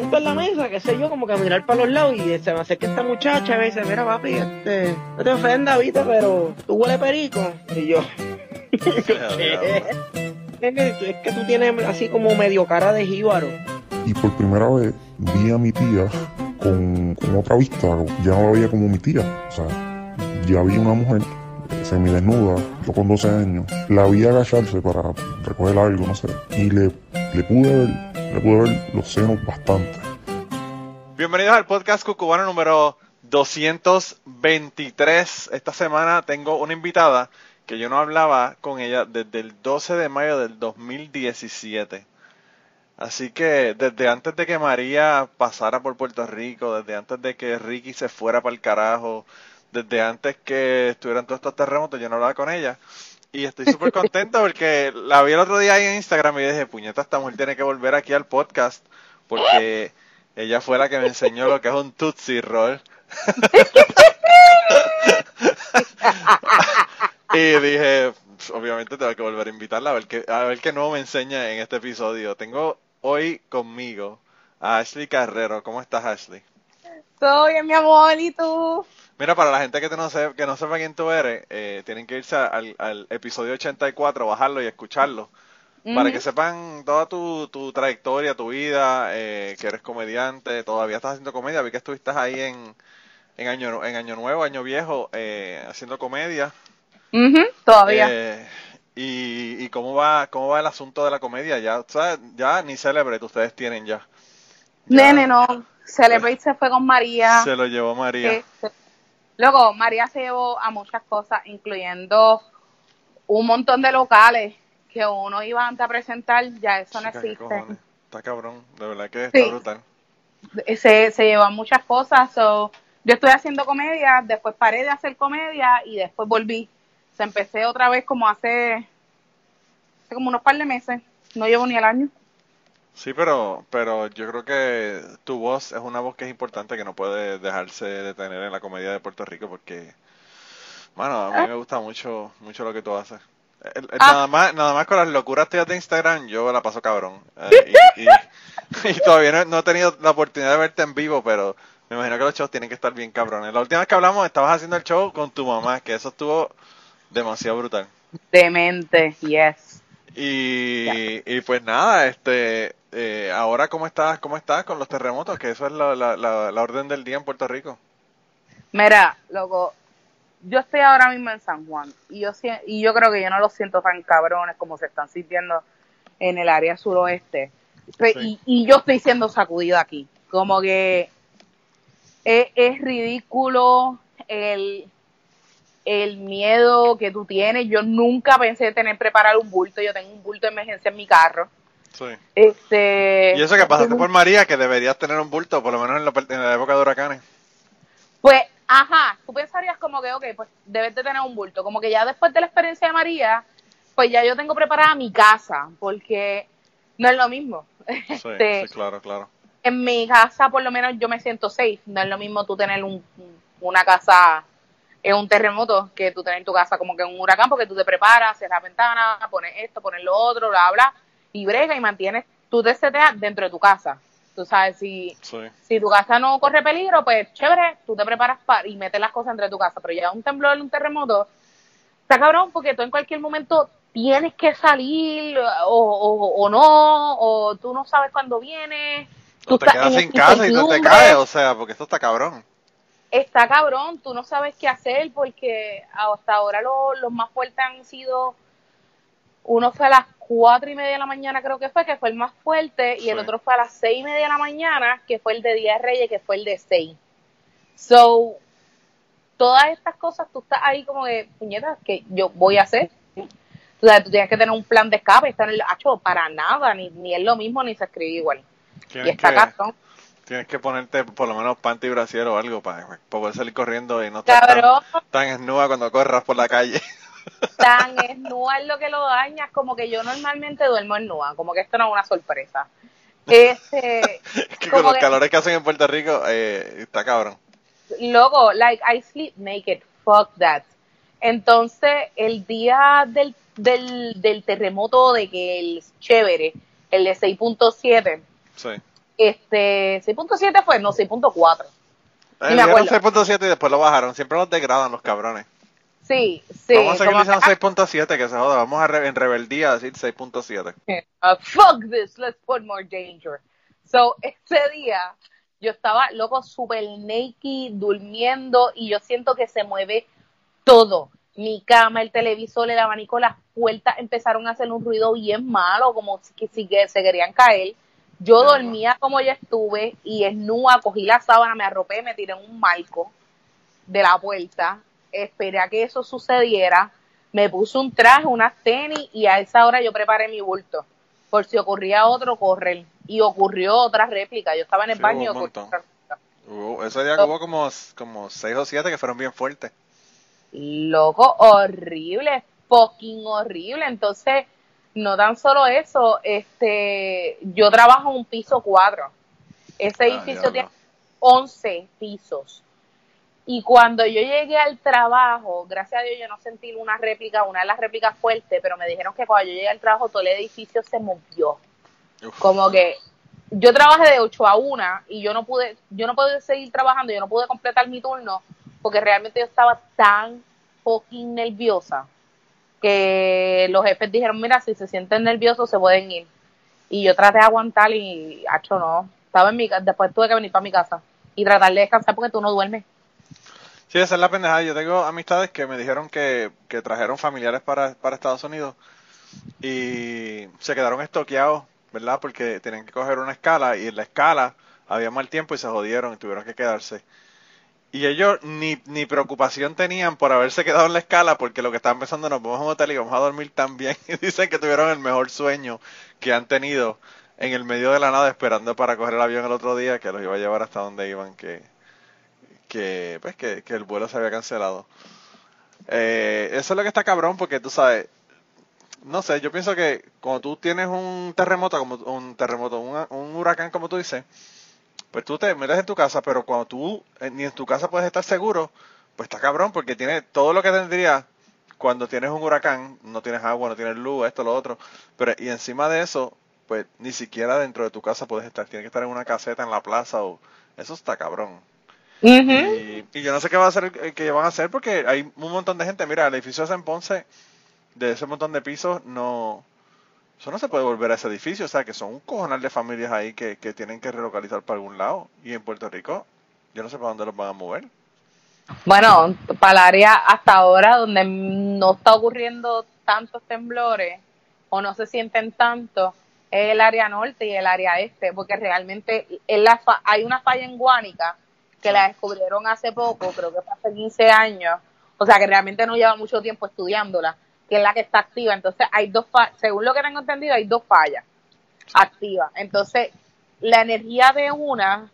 siento en la mesa, qué sé yo, como que a mirar para los lados y se me acerca esta muchacha y me dice, mira papi, este, no te ofendas, viste, pero tú huele perico. Y yo. Es que tú tienes así como medio cara de jíbaro. Y por primera vez vi a mi tía con, con otra vista, ya no la veía como mi tía. O sea, ya vi una mujer semidesnuda, yo con 12 años, la vi agacharse para recoger algo, no sé, y le, le pude ver, los senos bastante. Bienvenidos al podcast cucubano número 223. Esta semana tengo una invitada que yo no hablaba con ella desde el 12 de mayo del 2017. Así que desde antes de que María pasara por Puerto Rico, desde antes de que Ricky se fuera para el carajo, desde antes que estuvieran todos estos terremotos, yo no hablaba con ella. Y estoy súper contento porque la vi el otro día ahí en Instagram y dije, puñeta, esta mujer tiene que volver aquí al podcast porque ella fue la que me enseñó lo que es un Tootsie Roll. y dije, obviamente tengo que volver a invitarla a ver qué, a ver qué nuevo me enseña en este episodio. Tengo hoy conmigo a Ashley Carrero. ¿Cómo estás, Ashley? Todo bien, mi amor, ¿y tú? Mira, para la gente que, no, se, que no sepa quién tú eres, eh, tienen que irse al, al, episodio 84, bajarlo y escucharlo. Para que sepan toda tu, tu trayectoria, tu vida, eh, que eres comediante, todavía estás haciendo comedia. Vi que estuviste ahí en, en, año, en año Nuevo, Año Viejo, eh, haciendo comedia. todavía. Eh, y, y cómo va cómo va el asunto de la comedia? Ya, ¿sabes? ya ni Celebrate ustedes tienen ya. ya. Nene, no. Celebrate se fue con María. Se lo llevó María. Este, Luego, María se llevó a muchas cosas, incluyendo un montón de locales que uno iba antes a presentar, ya eso no existe. Está cabrón, de verdad que está brutal. Se, se llevó a muchas cosas. So, yo estoy haciendo comedia, después paré de hacer comedia y después volví. Se empecé otra vez como hace, hace como unos par de meses, no llevo ni el año. Sí, pero, pero yo creo que tu voz es una voz que es importante que no puede dejarse detener en la comedia de Puerto Rico porque, bueno, a mí me gusta mucho, mucho lo que tú haces. Ah. Nada más, nada más con las locuras tuyas de Instagram, yo la paso cabrón. Eh, y, y, todavía no, he tenido la oportunidad de verte en vivo, pero me imagino que los shows tienen que estar bien cabrones. La última vez que hablamos estabas haciendo el show con tu mamá, que eso estuvo demasiado brutal. Demente, yes. Y, y pues nada, este, eh, ahora cómo estás, cómo estás con los terremotos, que eso es la, la, la, orden del día en Puerto Rico. Mira, loco, yo estoy ahora mismo en San Juan y yo y yo creo que yo no lo siento tan cabrones como se están sintiendo en el área suroeste. Y, y, yo estoy siendo sacudida aquí. Como que es, es ridículo el, el miedo que tú tienes. Yo nunca pensé tener preparado un bulto. Yo tengo un bulto de emergencia en mi carro. Sí. Este, y eso que pasaste por María, que deberías tener un bulto, por lo menos en la, en la época de huracanes. Pues, ajá, tú pensarías como que, ok, pues debes de tener un bulto. Como que ya después de la experiencia de María, pues ya yo tengo preparada mi casa, porque no es lo mismo. Sí, este, sí, claro, claro. En mi casa, por lo menos, yo me siento safe. No es lo mismo tú tener un, una casa en un terremoto que tú tener tu casa como que en un huracán, porque tú te preparas, cierras la ventana, pones esto, pones lo otro, bla, bla y brega y mantienes, tú te seteas dentro de tu casa. Tú sabes, si, si tu casa no corre peligro, pues chévere, tú te preparas para y metes las cosas entre tu casa. Pero ya un temblor, un terremoto, está cabrón porque tú en cualquier momento tienes que salir o, o, no, o tú no sabes cuándo viene. Tú te quedas sin casa y tú te caes, o sea, porque esto está cabrón. Está cabrón, tú no sabes qué hacer porque hasta ahora los más fuertes han sido, uno fue a las cuatro y media de la mañana creo que fue, que fue el más fuerte, y el otro fue a las seis y media de la mañana, que fue el de Día de Reyes, que fue el de seis. So, todas estas cosas, tú estás ahí como de, puñetas, que yo voy a hacer. tú tienes que tener un plan de escape, está en el hacho para nada, ni, ni es lo mismo, ni se escribe igual. y está cartón. Tienes que ponerte por lo menos panty y brasier o algo para, poder salir corriendo y no estar tan, tan esnuda cuando corras por la calle. tan esnúa es lo que lo daña, como que yo normalmente duermo en nua, como que esto no es una sorpresa. Este, que con los calores que hacen en Puerto Rico, eh, está cabrón. Luego, like, I sleep naked, fuck that. Entonces, el día del, del, del terremoto de que el chévere, el de 6.7, sí. Este, 6.7 fue, no, 6.4. Eh, 6.7 y después lo bajaron. Siempre los degradan los cabrones. Sí, sí. Vamos a seguir diciendo 6.7, que se joda. Vamos a re en rebeldía a decir 6.7. Uh, fuck this, let's put more danger. So, ese día yo estaba loco, super naked, durmiendo y yo siento que se mueve todo. Mi cama, el televisor, el abanico, las puertas empezaron a hacer un ruido bien malo, como si, si se querían caer. Yo dormía como ya estuve y esnúa, cogí la sábana, me arropé, me tiré en un marco de la puerta, esperé a que eso sucediera, me puse un traje, unas tenis y a esa hora yo preparé mi bulto por si ocurría otro correr. Y ocurrió otra réplica. Yo estaba en el baño y ese día hubo como, como seis o siete que fueron bien fuertes. Loco, horrible, fucking horrible. Entonces, no tan solo eso, este, yo trabajo en un piso cuatro. Ese ah, edificio tiene 11 pisos. Y cuando yo llegué al trabajo, gracias a Dios yo no sentí una réplica, una de las réplicas fuertes, pero me dijeron que cuando yo llegué al trabajo todo el edificio se movió. Como que yo trabajé de 8 a 1 y yo no pude, yo no pude seguir trabajando, yo no pude completar mi turno porque realmente yo estaba tan fucking nerviosa que los jefes dijeron, mira, si se sienten nerviosos se pueden ir. Y yo traté de aguantar y, hecho no, estaba en mi después tuve que venir para mi casa y tratar de descansar porque tú no duermes. Sí, esa es la pendejada. Yo tengo amistades que me dijeron que, que trajeron familiares para, para Estados Unidos y se quedaron estoqueados, ¿verdad? Porque tenían que coger una escala y en la escala había mal tiempo y se jodieron y tuvieron que quedarse. Y ellos ni, ni preocupación tenían por haberse quedado en la escala porque lo que estaban pensando, nos vamos a un hotel y vamos a dormir tan bien. Y dicen que tuvieron el mejor sueño que han tenido en el medio de la nada esperando para coger el avión el otro día que los iba a llevar hasta donde iban, que que, pues, que, el vuelo se había cancelado. Eh, eso es lo que está cabrón porque tú sabes, no sé, yo pienso que cuando tú tienes un terremoto, como un terremoto, un, huracán como tú dices, pues tú te metes en tu casa, pero cuando tú eh, ni en tu casa puedes estar seguro, pues está cabrón porque tiene todo lo que tendría cuando tienes un huracán, no tienes agua, no tienes luz, esto, lo otro, pero y encima de eso, pues ni siquiera dentro de tu casa puedes estar, tienes que estar en una caseta en la plaza o eso está cabrón y, yo no sé qué va a hacer, eh, qué van a hacer porque hay un montón de gente. Mira, el edificio de en Ponce, de ese montón de pisos, no. Eso no se puede volver a ese edificio. O sea, que son un cojonal de familias ahí que, que tienen que relocalizar para algún lado. Y en Puerto Rico, yo no sé para dónde los van a mover. Bueno, para el área hasta ahora donde no está ocurriendo tantos temblores o no se sienten tanto es el área norte y el área este, porque realmente en la hay una falla en Guánica que la descubrieron hace poco, creo que fue hace 15 años, o sea que realmente no lleva mucho tiempo estudiándola, que es la que está activa. Entonces hay dos, según lo que tengo entendido, hay dos fallas activas. Entonces la energía de una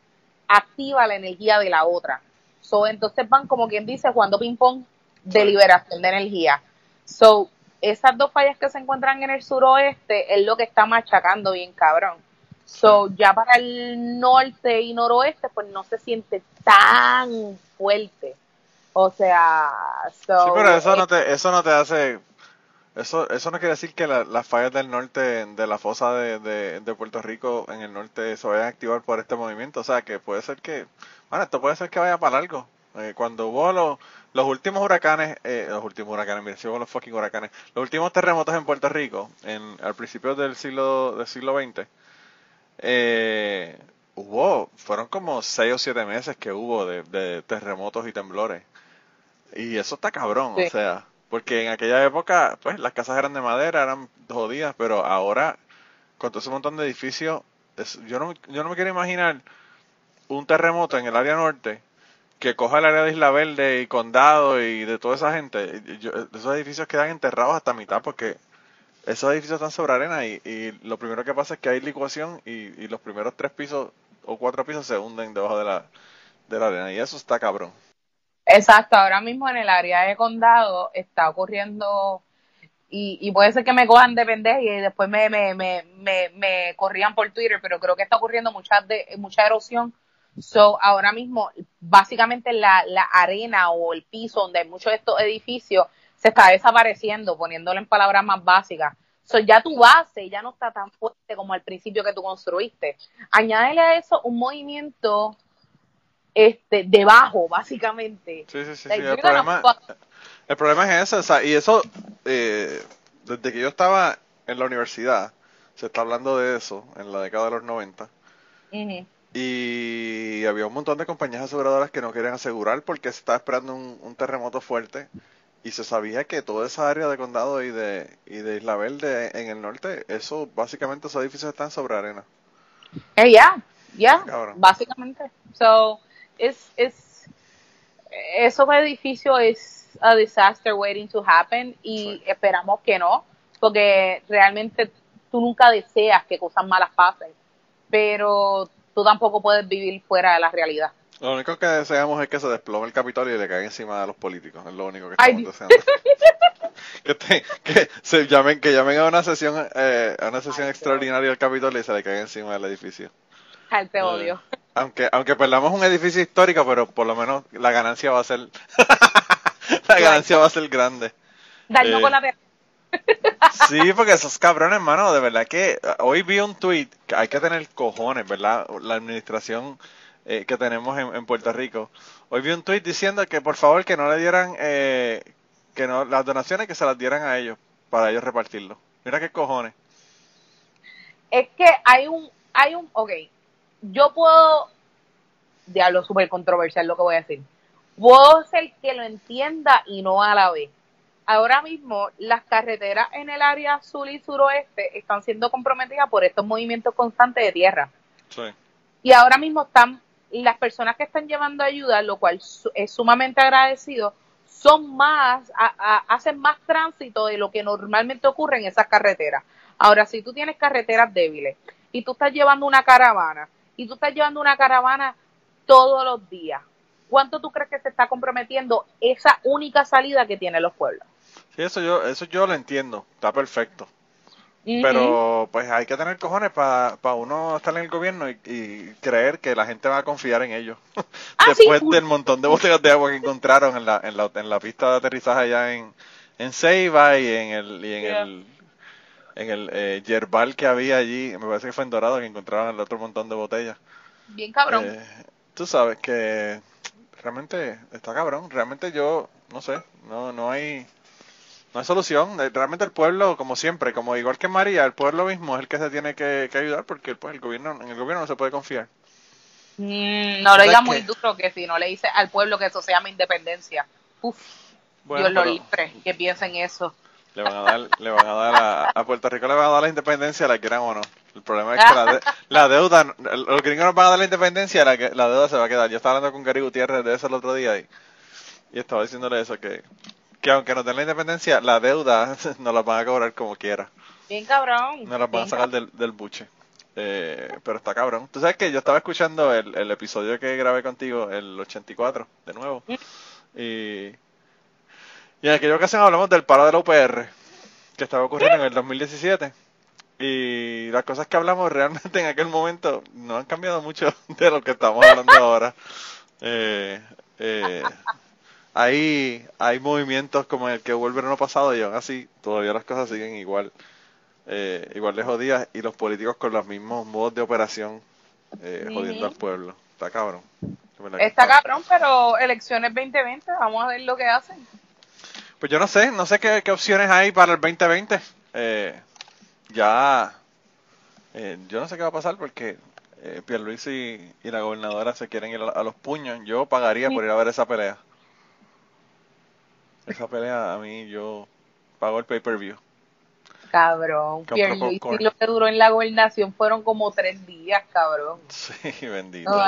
activa la energía de la otra. So, entonces van como quien dice jugando ping pong de liberación de energía. So, esas dos fallas que se encuentran en el suroeste es lo que está machacando bien cabrón. So, ya para el norte y noroeste, pues no se siente tan fuerte. O sea, so, sí, pero eso no te, eso no te hace, eso, eso no quiere decir que las fallas del norte, de la fosa de, de, Puerto Rico en el norte se vayan a activar por este movimiento. O sea, que puede ser que, bueno, esto puede ser que vaya para algo. Eh, cuando hubo los, los últimos huracanes, eh, los últimos huracanes, mira, si hubo los fucking huracanes, los últimos terremotos en Puerto Rico, en, al principio del siglo, del siglo XX, eh, hubo, fueron como seis o siete meses que hubo de, terremotos y temblores. Y eso está cabrón, o sea, porque en aquella época, pues las casas eran de madera, eran jodidas, pero ahora, con todo ese montón de edificios, yo, no, yo no me quiero imaginar un terremoto en el área norte que coja el área de Isla Verde y Condado y de toda esa gente. esos edificios quedan enterrados hasta mitad porque esos edificios están sobre arena y, lo primero que pasa es que hay licuación y, y, los primeros tres pisos o cuatro pisos se hunden debajo de la, de la arena y eso está cabrón. Exacto, ahora mismo en el área de condado está ocurriendo y, y puede ser que me cojan de pendeja y después me, me, me, me, me corrían por Twitter, pero creo que está ocurriendo mucha, de, mucha erosión. So, ahora mismo, básicamente la, la arena o el piso donde hay muchos de estos edificios se está desapareciendo, poniéndolo en palabras más básicas. So, ya tu base ya no está tan fuerte como al principio que tú construiste. Añádele a eso un movimiento este debajo, básicamente. Sí, sí, sí. Like, sí, El, problema, el problema es ese. o sea, y eso, eh, desde que yo estaba en la universidad, se está hablando de eso en la década de los 90. Ujú. Y había un montón de compañías aseguradoras que no querían asegurar porque se estaba esperando un, un terremoto fuerte. Y se sabía que toda esa área de condado y de, y de Isla Verde en el norte, eso básicamente esos edificios están sobre arena. Eh, ya, básicamente. So, es, es, esos edificios es a disaster waiting to happen y Sí. esperamos que no, porque realmente tú nunca deseas que cosas malas pasen, pero tú tampoco puedes vivir fuera de la realidad. Lo único que deseamos es que se desplome el Capitolio y le caiga encima de los políticos. Es lo único que Ay, estamos deseando. que, te- que se llamen, que llamen a una sesión, eh, a una sesión Ay, extraordinaria del Capitolio y se le caiga encima del edificio. Ay, te Eh, odio. Aunque, aunque perdamos un edificio histórico, pero por lo menos la ganancia va a ser, la ganancia va a ser grande. Daño eh, con la Sí, porque esos cabrones, hermano, de verdad que eh, hoy vi un tweet que hay que tener cojones, ¿verdad? La administración eh, que tenemos en, en Puerto Rico. Hoy vi un tweet diciendo que por favor que no le dieran, eh, que no, las donaciones que se las dieran a ellos, para ellos repartirlo. Mira qué cojones. es que hay un, hay un, ok, yo puedo, diablo, súper controversial lo que voy a decir, puedo ser que lo entienda y no a la vez. Ahora mismo las carreteras en el área sur y suroeste están siendo comprometidas por estos movimientos constantes de tierra. Sí. Y ahora mismo están las personas que están llevando ayuda, lo cual es sumamente agradecido, son más, a- a- hacen más tránsito de lo que normalmente ocurre en esas carreteras. Ahora, si tú tienes carreteras débiles y tú estás llevando una caravana y tú estás llevando una caravana todos los días, ¿cuánto tú crees que se está comprometiendo esa única salida que tienen los pueblos? Sí, eso yo, eso yo lo entiendo, está perfecto. Pero pues hay que tener cojones para uno estar en el gobierno y, y creer que la gente va a confiar en ellos. Ah, Después sí. del montón de botellas de agua que encontraron en la, en la, en la pista de aterrizaje allá en, en Ceiba y en el, y en Yeah. el, en el eh, yerbal que había allí, me parece que fue en Dorado que encontraron el otro montón de botellas. Bien cabrón. Eh, tú sabes que realmente está cabrón, realmente yo, no sé, no, no hay... No hay solución. Eh, Realmente el pueblo, como siempre, como igual que María, el pueblo mismo es el que se tiene que, que ayudar porque pues, el gobierno, en el gobierno no se puede confiar. Mm, no lo ¿Sabes diga muy duro que si no le dice al pueblo que eso se llama independencia. Uf, Bueno, Dios lo pero libre, que piensen eso. Le van a dar, le van a dar a, a Puerto Rico le van a dar la independencia, la quieran o no. El problema es que la, de- la deuda, los gringos nos van a dar la independencia, la, que- la deuda se va a quedar. Yo estaba hablando con Gary Gutiérrez de eso el otro día y, y estaba diciéndole eso, que, que aunque nos den la independencia, la deuda nos la van a cobrar como quiera. Bien cabrón. No las van a sacar del, del buche. Eh, pero está cabrón. Tú sabes que yo estaba escuchando el, el episodio que grabé contigo, el 84, de nuevo. Y, y en aquella ocasión hablamos del paro de la UPR, que estaba ocurriendo en el 2017. Y las cosas que hablamos realmente en aquel momento no han cambiado mucho de lo que estamos hablando ahora. Eh, eh, hay, hay movimientos como el que hubo el verano pasado y aún así todavía las cosas siguen igual eh, igual de jodidas y los políticos con los mismos modos de operación eh, jodiendo al pueblo. Está cabrón. Está cabrón, pero elecciones 2020, vamos a ver lo que hacen. Pues yo no sé, no sé qué, qué opciones hay para el 2020. Eh, ya, eh, yo no sé qué va a pasar porque eh, Pierluisi y la gobernadora se quieren ir a, a los puños. Yo pagaría por ir a ver esa pelea. Esa pelea a mí yo pago el pay-per-view. Cabrón. Pierluisi lo que duró en la gobernación fueron como tres días, cabrón. Sí, bendito. No,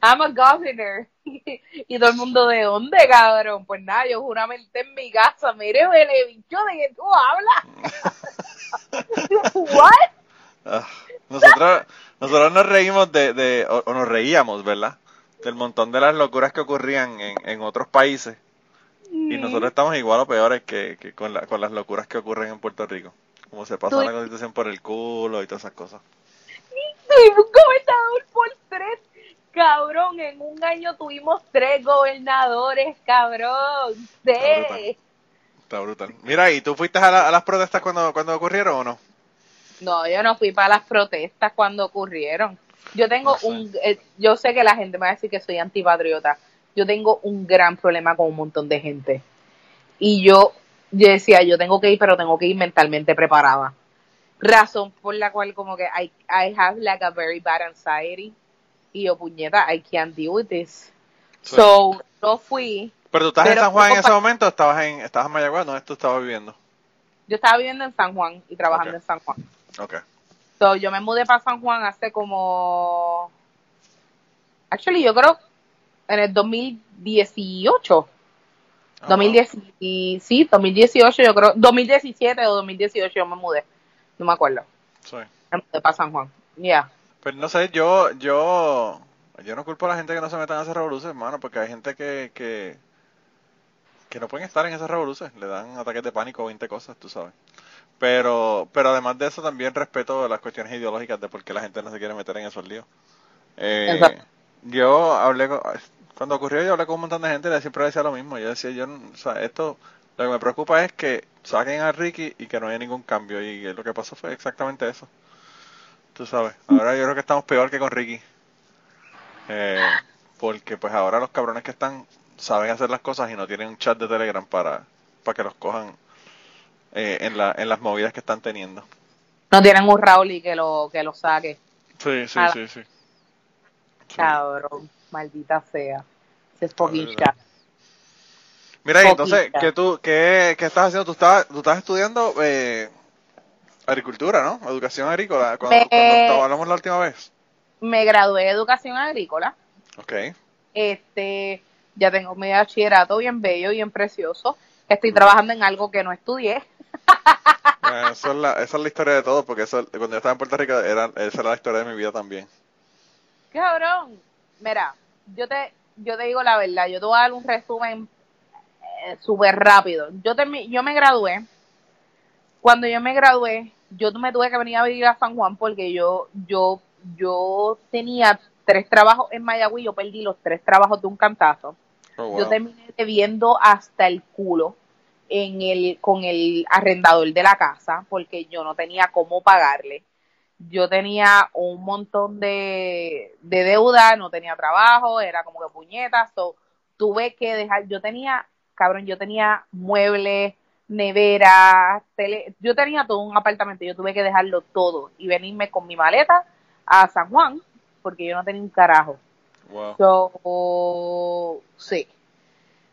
I'm a governor. y todo el mundo, ¿de dónde, cabrón? Pues nada, yo juramenté en mi casa. Mire, vele, bicho, ¿de qué tú hablas? ¿What? Ah, nosotros, nosotros nos reímos de, de o, o nos reíamos, ¿verdad? Del montón de las locuras que ocurrían en, en otros países. Y nosotros estamos igual o peores que, que con, la- con las locuras que ocurren en Puerto Rico. Como se pasa la constitución por el culo y todas esas cosas. Tuvimos un gobernador por tres. Cabrón, en un año tuvimos tres gobernadores, cabrón. Está brutal. Sí. Está brutal. Mira, ¿y tú fuiste a, la- a las protestas cuando, cuando ocurrieron o no? No, yo no fui para las protestas cuando ocurrieron. Yo tengo No sé. un, eh, yo sé que la gente me va a decir que soy antipatriota. Yo tengo un gran problema con un montón de gente. Y yo, yo decía, yo tengo que ir, pero tengo que ir mentalmente preparada. Razón por la cual como que I, I have like a very bad anxiety. Y yo, puñeta, I can't deal with this. Sí. So, no fui. Pero tú estás en Pero San Juan en ese momento, o estabas en, estabas en Mayagüez, ¿dónde tú estabas viviendo? Yo estaba viviendo en San Juan y trabajando Ok. en San Juan. Ok. So, yo me mudé para San Juan hace como. Actually, yo creo en el 2018. Ah, 2010, y, sí, 2018, yo creo. 2017 o 2018 yo me mudé. No me acuerdo. Sí. Me mudé para San Juan. Ya. Pero no sé, yo, yo, yo no culpo a la gente que no se metan en esas revoluciones, hermano, porque hay gente que, que, que no pueden estar en esas revoluciones, le dan ataques de pánico o 20 cosas, tú sabes. Pero, pero además de eso también respeto las cuestiones ideológicas de por qué la gente no se quiere meter en esos líos. Eh, yo hablé con, cuando ocurrió yo hablé con un montón de gente y siempre decía lo mismo. Yo decía, yo, o sea, esto, lo que me preocupa es que saquen a Ricky y que no haya ningún cambio. Y lo que pasó fue exactamente eso. Tú sabes. Ahora yo creo que estamos peor que con Ricky. Eh, porque pues ahora los cabrones que están saben hacer las cosas y no tienen un chat de Telegram para, para que los cojan eh, en, la, en las movidas que están teniendo. No tienen un Raúl y que lo, que lo saque. Sí, sí, sí, sí. Sí. Cabrón. Maldita sea. Fucking verdad. chat. Mira, y entonces, Poquita. ¿qué, tú, qué, qué estás haciendo? Tú estabas, tú estás estudiando eh, agricultura, ¿no? Educación agrícola, cuando, Me- cuando hablamos la última vez. Me gradué de educación agrícola. Ok. Este, ya tengo mi bachillerato bien bello, bien precioso. Estoy trabajando en algo que no estudié. Bueno, eso es la, esa es la historia de todo, porque eso, cuando yo estaba en Puerto Rico, era, esa era la historia de mi vida también. Cabrón. Mira, yo te, yo te digo la verdad, yo te voy a dar un resumen eh, súper rápido. Yo, termi- yo me gradué. Cuando yo me gradué, yo me tuve que venir a vivir a San Juan porque yo, yo, yo tenía tres trabajos en Mayagüez y yo perdí los tres trabajos de un cantazo. Oh, wow. Yo terminé debiendo hasta el culo en el, con el arrendador de la casa porque yo no tenía cómo pagarle. Yo tenía un montón de, de deuda, no tenía trabajo, era como que puñetas, so, tuve que dejar, yo tenía, cabrón, yo tenía muebles, nevera, tele, yo tenía todo un apartamento, yo tuve que dejarlo todo y venirme con mi maleta a San Juan porque yo no tenía un carajo. Wow. So, sí.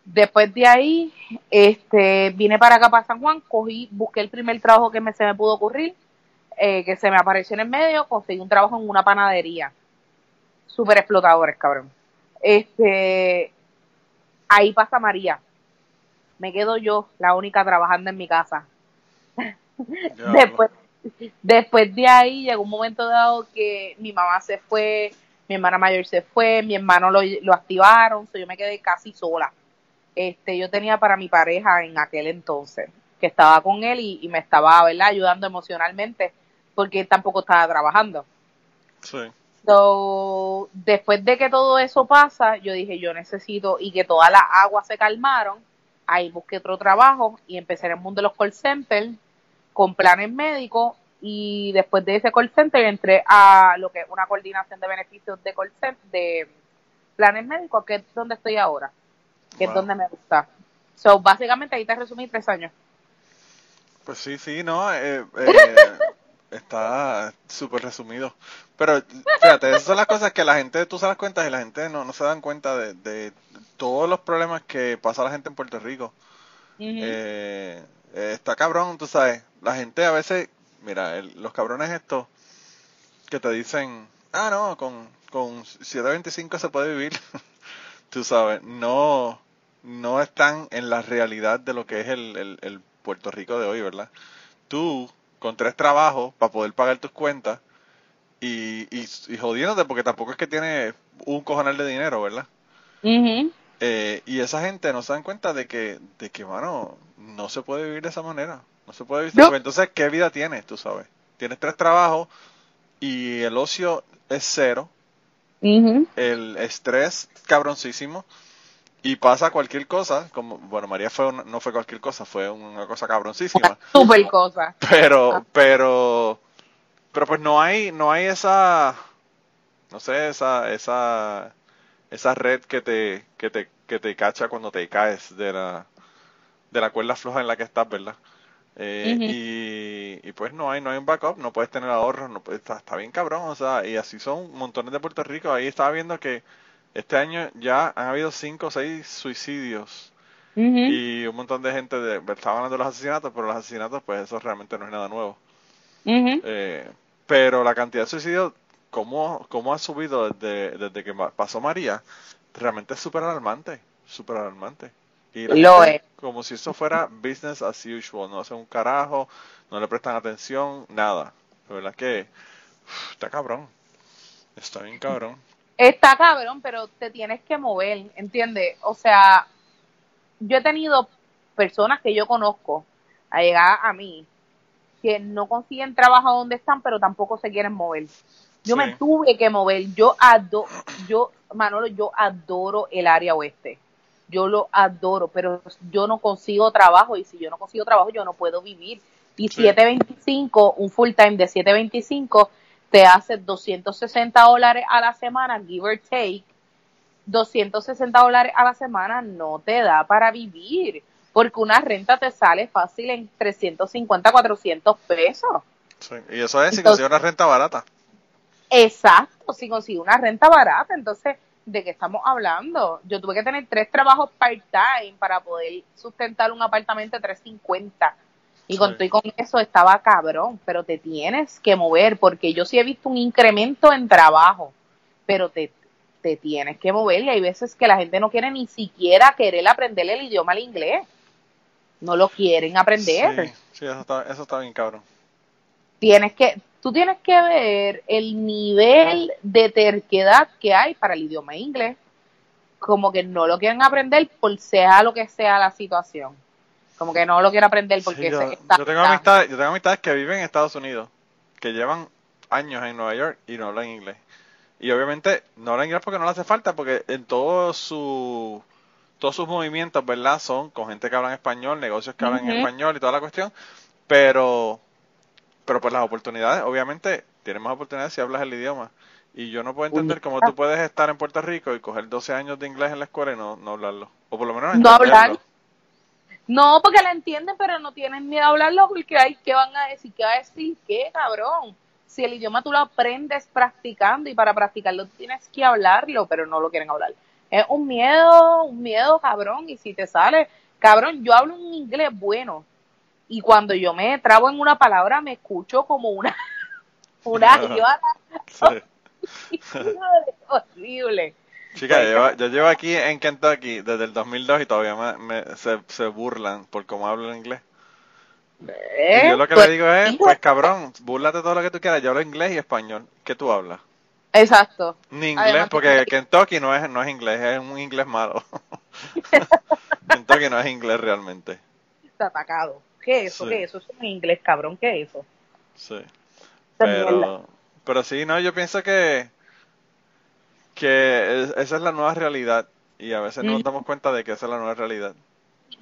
Después de ahí, este, vine para acá, para San Juan, cogí, busqué el primer trabajo que me, se me pudo ocurrir, eh, que se me apareció en el medio, conseguí un trabajo en una panadería. Súper explotadores, cabrón. Este, ahí pasa María. Me quedo yo, la única trabajando en mi casa. Después, después de ahí llegó un momento dado que mi mamá se fue, mi hermana mayor se fue, mi hermano lo, lo activaron, so yo me quedé casi sola. Este, yo tenía para mi pareja en aquel entonces, que estaba con él y, y me estaba, ¿verdad?, ayudando emocionalmente, porque él tampoco estaba trabajando. Sí. So, después de que todo eso pasa, yo dije, yo necesito, y que todas las aguas se calmaron, ahí busqué otro trabajo y empecé en el mundo de los call centers con planes médicos y después de ese call center entré a lo que es una coordinación de beneficios de call center, de planes médicos, que es donde estoy ahora, que es donde me gusta. So, básicamente ahí te resumí tres años. Pues sí, sí, no, eh, eh, está súper resumido. Pero fíjate, esas son las cosas que la gente, tú se das cuenta y la gente no, no se dan cuenta de, de todos los problemas que pasa la gente en Puerto Rico. Eh, eh, está cabrón, tú sabes. La gente a veces, mira, el- los cabrones estos que te dicen, ah, no, con, con 725 se puede vivir. tú sabes, no, no están en la realidad de lo que es el, el, el Puerto Rico de hoy, ¿verdad? Tú, con tres trabajos para poder pagar tus cuentas y, y, y jodiéndote porque tampoco es que tienes un cojonal de dinero, ¿verdad? Eh, y esa gente no se dan cuenta de que, de que, mano, no se puede vivir de esa manera. No se puede vivir. No. Entonces, ¿qué vida tienes? Tú sabes. Tienes tres trabajos y el ocio es cero. El estrés cabroncísimo. Y pasa cualquier cosa, como, bueno, María fue una- no fue cualquier cosa, fue una cosa cabroncísima, Super cosa. pero, Ah. pero, pero pues no hay, no hay esa, no sé, esa, esa, esa red que te, que te, que te cacha cuando te caes de la, de la cuerda floja en la que estás, ¿verdad? Eh, y pues no hay, no hay un backup, no puedes tener ahorros, no puedes, está, está bien cabrón, o sea, y así son montones de Puerto Rico. Ahí estaba viendo que este año ya han habido cinco o seis suicidios y un montón de gente de, estaba hablando de los asesinatos, pero los asesinatos, pues eso realmente no es nada nuevo. Eh, pero la cantidad de suicidios, ¿cómo, cómo ha subido desde, desde que pasó María? Realmente es súper alarmante, súper alarmante. Y la Lo gente, es. como si eso fuera business as usual, no hacen un carajo, no le prestan atención, nada. De verdad que uf, está cabrón, está bien cabrón. Está cabrón, pero te tienes que mover, ¿entiendes? O sea, yo he tenido personas que yo conozco a llegar a mí que no consiguen trabajo donde están, pero tampoco se quieren mover. Yo Sí. me tuve que mover. Yo adoro, yo, Manolo, yo adoro el área oeste. Yo lo adoro, pero yo no consigo trabajo y si yo no consigo trabajo yo no puedo vivir. Y Sí. 725, un full time de 725 te hace 260 dólares a la semana, give or take. 260 dólares a la semana no te da para vivir, porque una renta te sale fácil en 350, 400 pesos. Sí, Y eso es si Entonces- consigue una renta barata. Exacto, si consigo una renta barata, entonces, ¿de qué estamos hablando? Yo tuve que tener tres trabajos part-time para poder sustentar un apartamento de 350. Y con y con eso estaba cabrón, pero te tienes que mover, porque yo sí he visto un incremento en trabajo, pero te, te tienes que mover y hay veces que la gente no quiere ni siquiera querer aprender el idioma al inglés. No lo quieren aprender Sí, sí, eso está, eso está bien cabrón. tienes que, tú tienes que ver el nivel de terquedad que hay para el idioma inglés. Como que no lo quieren aprender por sea lo que sea la situación. Como que no lo quieren aprender porque Sí, yo, se- está- yo tengo amistades, yo tengo amistades que viven en Estados Unidos, que llevan años en Nueva York y no hablan inglés. Y obviamente no hablan inglés porque no le hace falta, porque en todo su, todos sus movimientos, ¿verdad? Son con gente que habla en español, negocios que hablan en español y toda la cuestión. Pero, pero pues las oportunidades, obviamente, tienes más oportunidades si hablas el idioma. Y yo no puedo entender cómo tú puedes estar en Puerto Rico y coger 12 años de inglés en la escuela y no, no hablarlo. O por lo menos No entenderlo. No, porque la entienden, pero no tienen miedo a hablarlo porque hay que van a decir, ¿qué va a decir? ¿Qué, cabrón? Si el idioma tú lo aprendes practicando y para practicarlo tienes que hablarlo, pero no lo quieren hablar. Es un miedo, un miedo, cabrón, y si te sale, cabrón, yo hablo un inglés bueno y cuando yo me trabo en una palabra me escucho como una una idiota horrible. Chica, yo, llevo- yo llevo aquí en Kentucky desde el 2002 y todavía me, me- se, se burlan por cómo hablo en inglés. Y ¿Eh? yo lo que Pues, le digo es, pues cabrón, búrlate todo lo que tú quieras, yo hablo inglés y español. ¿Qué tú hablas? Exacto. Ni inglés, Además, porque Kentucky no es, no es inglés, es un inglés malo. Kentucky no es inglés realmente. está atacado. ¿Qué es eso? Sí. ¿Qué es eso? Es inglés, cabrón. ¿Qué es eso? Sí. Pero, pero sí, no, yo pienso que, que es- esa es la nueva realidad y a veces no nos damos cuenta de que esa es la nueva realidad.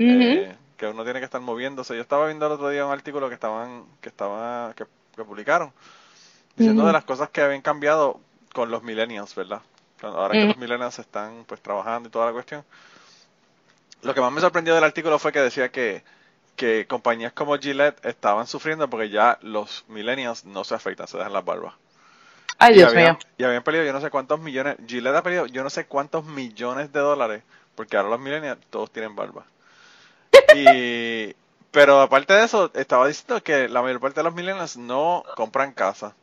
Eh, que uno tiene que estar moviéndose. Yo estaba viendo el otro día un artículo que estaban, que estaba, que, que publicaron, diciendo de las cosas que habían cambiado con los millennials, ¿verdad? Ahora que los millennials están pues trabajando y toda la cuestión. Lo que más me sorprendió del artículo fue que decía que, que compañías como Gillette estaban sufriendo porque ya los millennials no se afeitan, se dejan las barbas. Ay, Y Dios habían, mío. y habían perdido yo no sé cuántos millones, Gillette ha perdido yo no sé cuántos millones de dólares, porque ahora los millennials todos tienen barba. Y, pero aparte de eso, estaba diciendo que la mayor parte de los millennials no compran casa.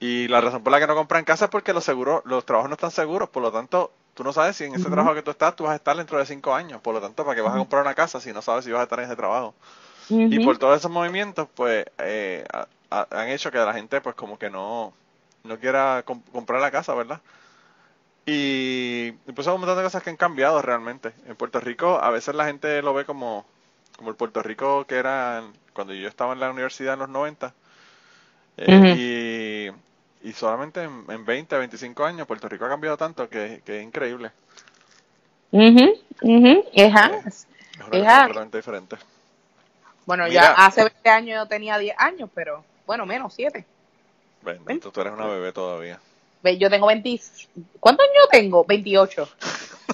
Y la razón por la que no compran casa es porque los seguros, los trabajos no están seguros, por lo tanto, tú no sabes si en ese trabajo que tú estás, tú vas a estar dentro de cinco años. Por lo tanto, ¿para qué vas a comprar una casa si no sabes si vas a estar en ese trabajo? Y por todos esos movimientos, pues, eh, ha- ha- han hecho que la gente, pues, como que no, no quiera com- comprar la casa, ¿verdad? Y, y pues hay un montón de cosas que han cambiado realmente. En Puerto Rico, a veces la gente lo ve como, como el Puerto Rico que era cuando yo estaba en la universidad en los 90. Eh, y, y solamente en, en 20, 25 años, Puerto Rico ha cambiado tanto que, que es increíble. Mhm, mhm. Es una It cosa has. completamente diferente. Bueno, Mira. ya hace 20 años yo tenía 10 años, pero bueno, menos 7. Bendito, tú eres una bebé todavía. Yo tengo 20. ¿Cuántos años tengo? 28.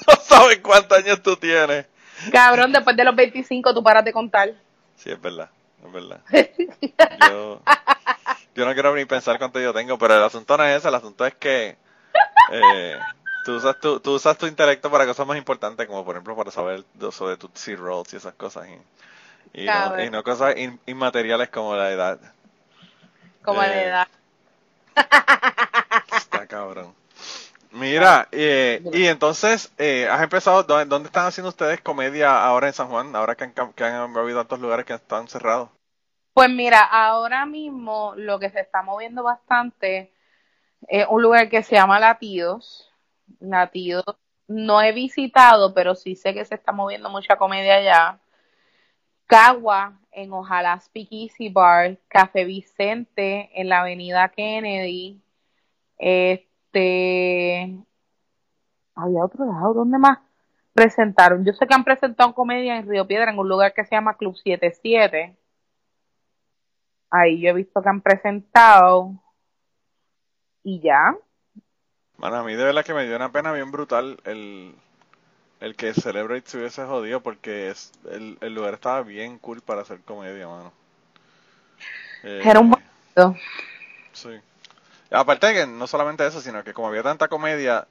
No sabes cuántos años tú tienes. Cabrón, después de los 25 tú paras de contar. Sí, es verdad, es verdad. Yo, yo no quiero ni pensar cuánto yo tengo, pero el asunto no es ese, el asunto es que eh, tú, usas tu, tú usas tu intelecto para cosas más importantes, como por ejemplo para saber sobre tus Rolls y esas cosas, y, y, no, Cabrón. y no cosas in- inmateriales como la edad. Como Eh, la edad. Está cabrón. Mira, eh, y entonces, eh, has empezado, ¿dónde, están haciendo ustedes comedia ahora en San Juan? Ahora que han, que han habido tantos lugares que están cerrados. Pues mira, ahora mismo lo que se está moviendo bastante es un lugar que se llama Latidos. Latidos no he visitado, pero sí sé que se está moviendo mucha comedia allá. Cagua en Ojalá Speakeasy Bar, Café Vicente en la Avenida Kennedy. Este, había otro lado, ¿dónde más presentaron? Yo sé que han presentado comedia en Río Piedra en un lugar que se llama Club 77. Ahí yo he visto que han presentado y ya. Mano, a mí de verdad que me dio una pena bien brutal el, el que Celebrate se hubiese jodido porque es, el, el lugar estaba bien cool para hacer comedia, mano. Eh, Era un bonito. Sí. Aparte de que no solamente eso, sino que como había tanta comedia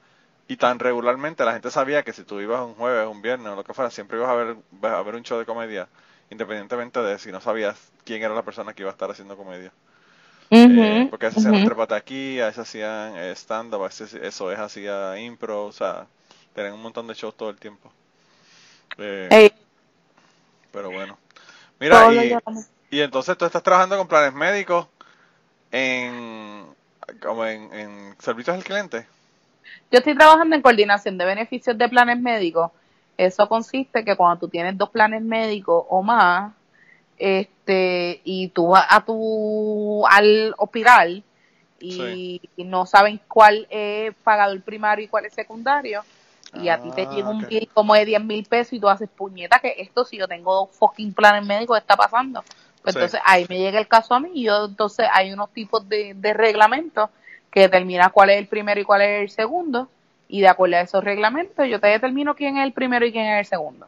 y tan regularmente, la gente sabía que si tú ibas un jueves, un viernes o lo que fuera, siempre ibas a ver, a ver un show de comedia, independientemente de si no sabías quién era la persona que iba a estar haciendo comedia. Eh, porque a veces hacían trepate aquí, a veces hacían eh, stand-up, a veces eso es hacía impro, o sea, tenían un montón de shows todo el tiempo. Eh, pero bueno. Mira, y, y entonces tú estás trabajando con planes médicos en, como en, en servicios al cliente. Yo estoy trabajando en coordinación de beneficios de planes médicos. Eso consiste que cuando tú tienes dos planes médicos o más, este, y tú vas a tu al hospital y, y no saben cuál es pagador primario y cuál es secundario, y a ti te Ah, llega un bill como de 10 mil pesos y tú haces puñeta que esto si yo tengo dos fucking planes médicos ¿qué está pasando. Pues Sí. entonces ahí me llega el caso a mí y yo entonces hay unos tipos de, de reglamentos que determina cuál es el primero y cuál es el segundo y de acuerdo a esos reglamentos yo te determino quién es el primero y quién es el segundo.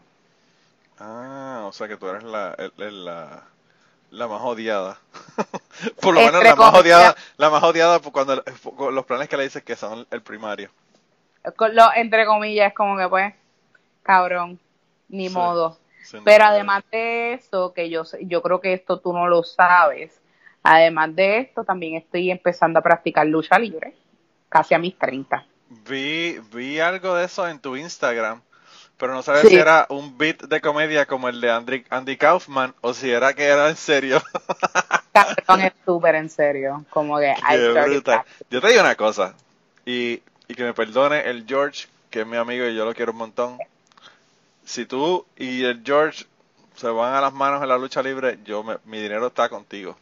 Ah, o sea que tú eres la, el- la, la más odiada. Por lo menos la más odiada, la más odiada por cuando por los planes que le dices que son el primario. Lo, entre comillas es como que pues, cabrón, ni Sí. modo. Pero además de eso, que yo, sé- yo creo que esto tú no lo sabes, además de esto también estoy empezando a practicar lucha libre, casi a mis 30. Vi, vi algo de eso en tu Instagram, pero no sabía Sí. si era un beat de comedia como el de Andy, Andy Kaufman o si era que era en serio. Cabrón, es súper en serio, como que. Yo te digo una cosa, y, y que me perdone el George, que es mi amigo y yo lo quiero un montón. Si tú y el George se van a las manos en la lucha libre, yo me- mi dinero está contigo.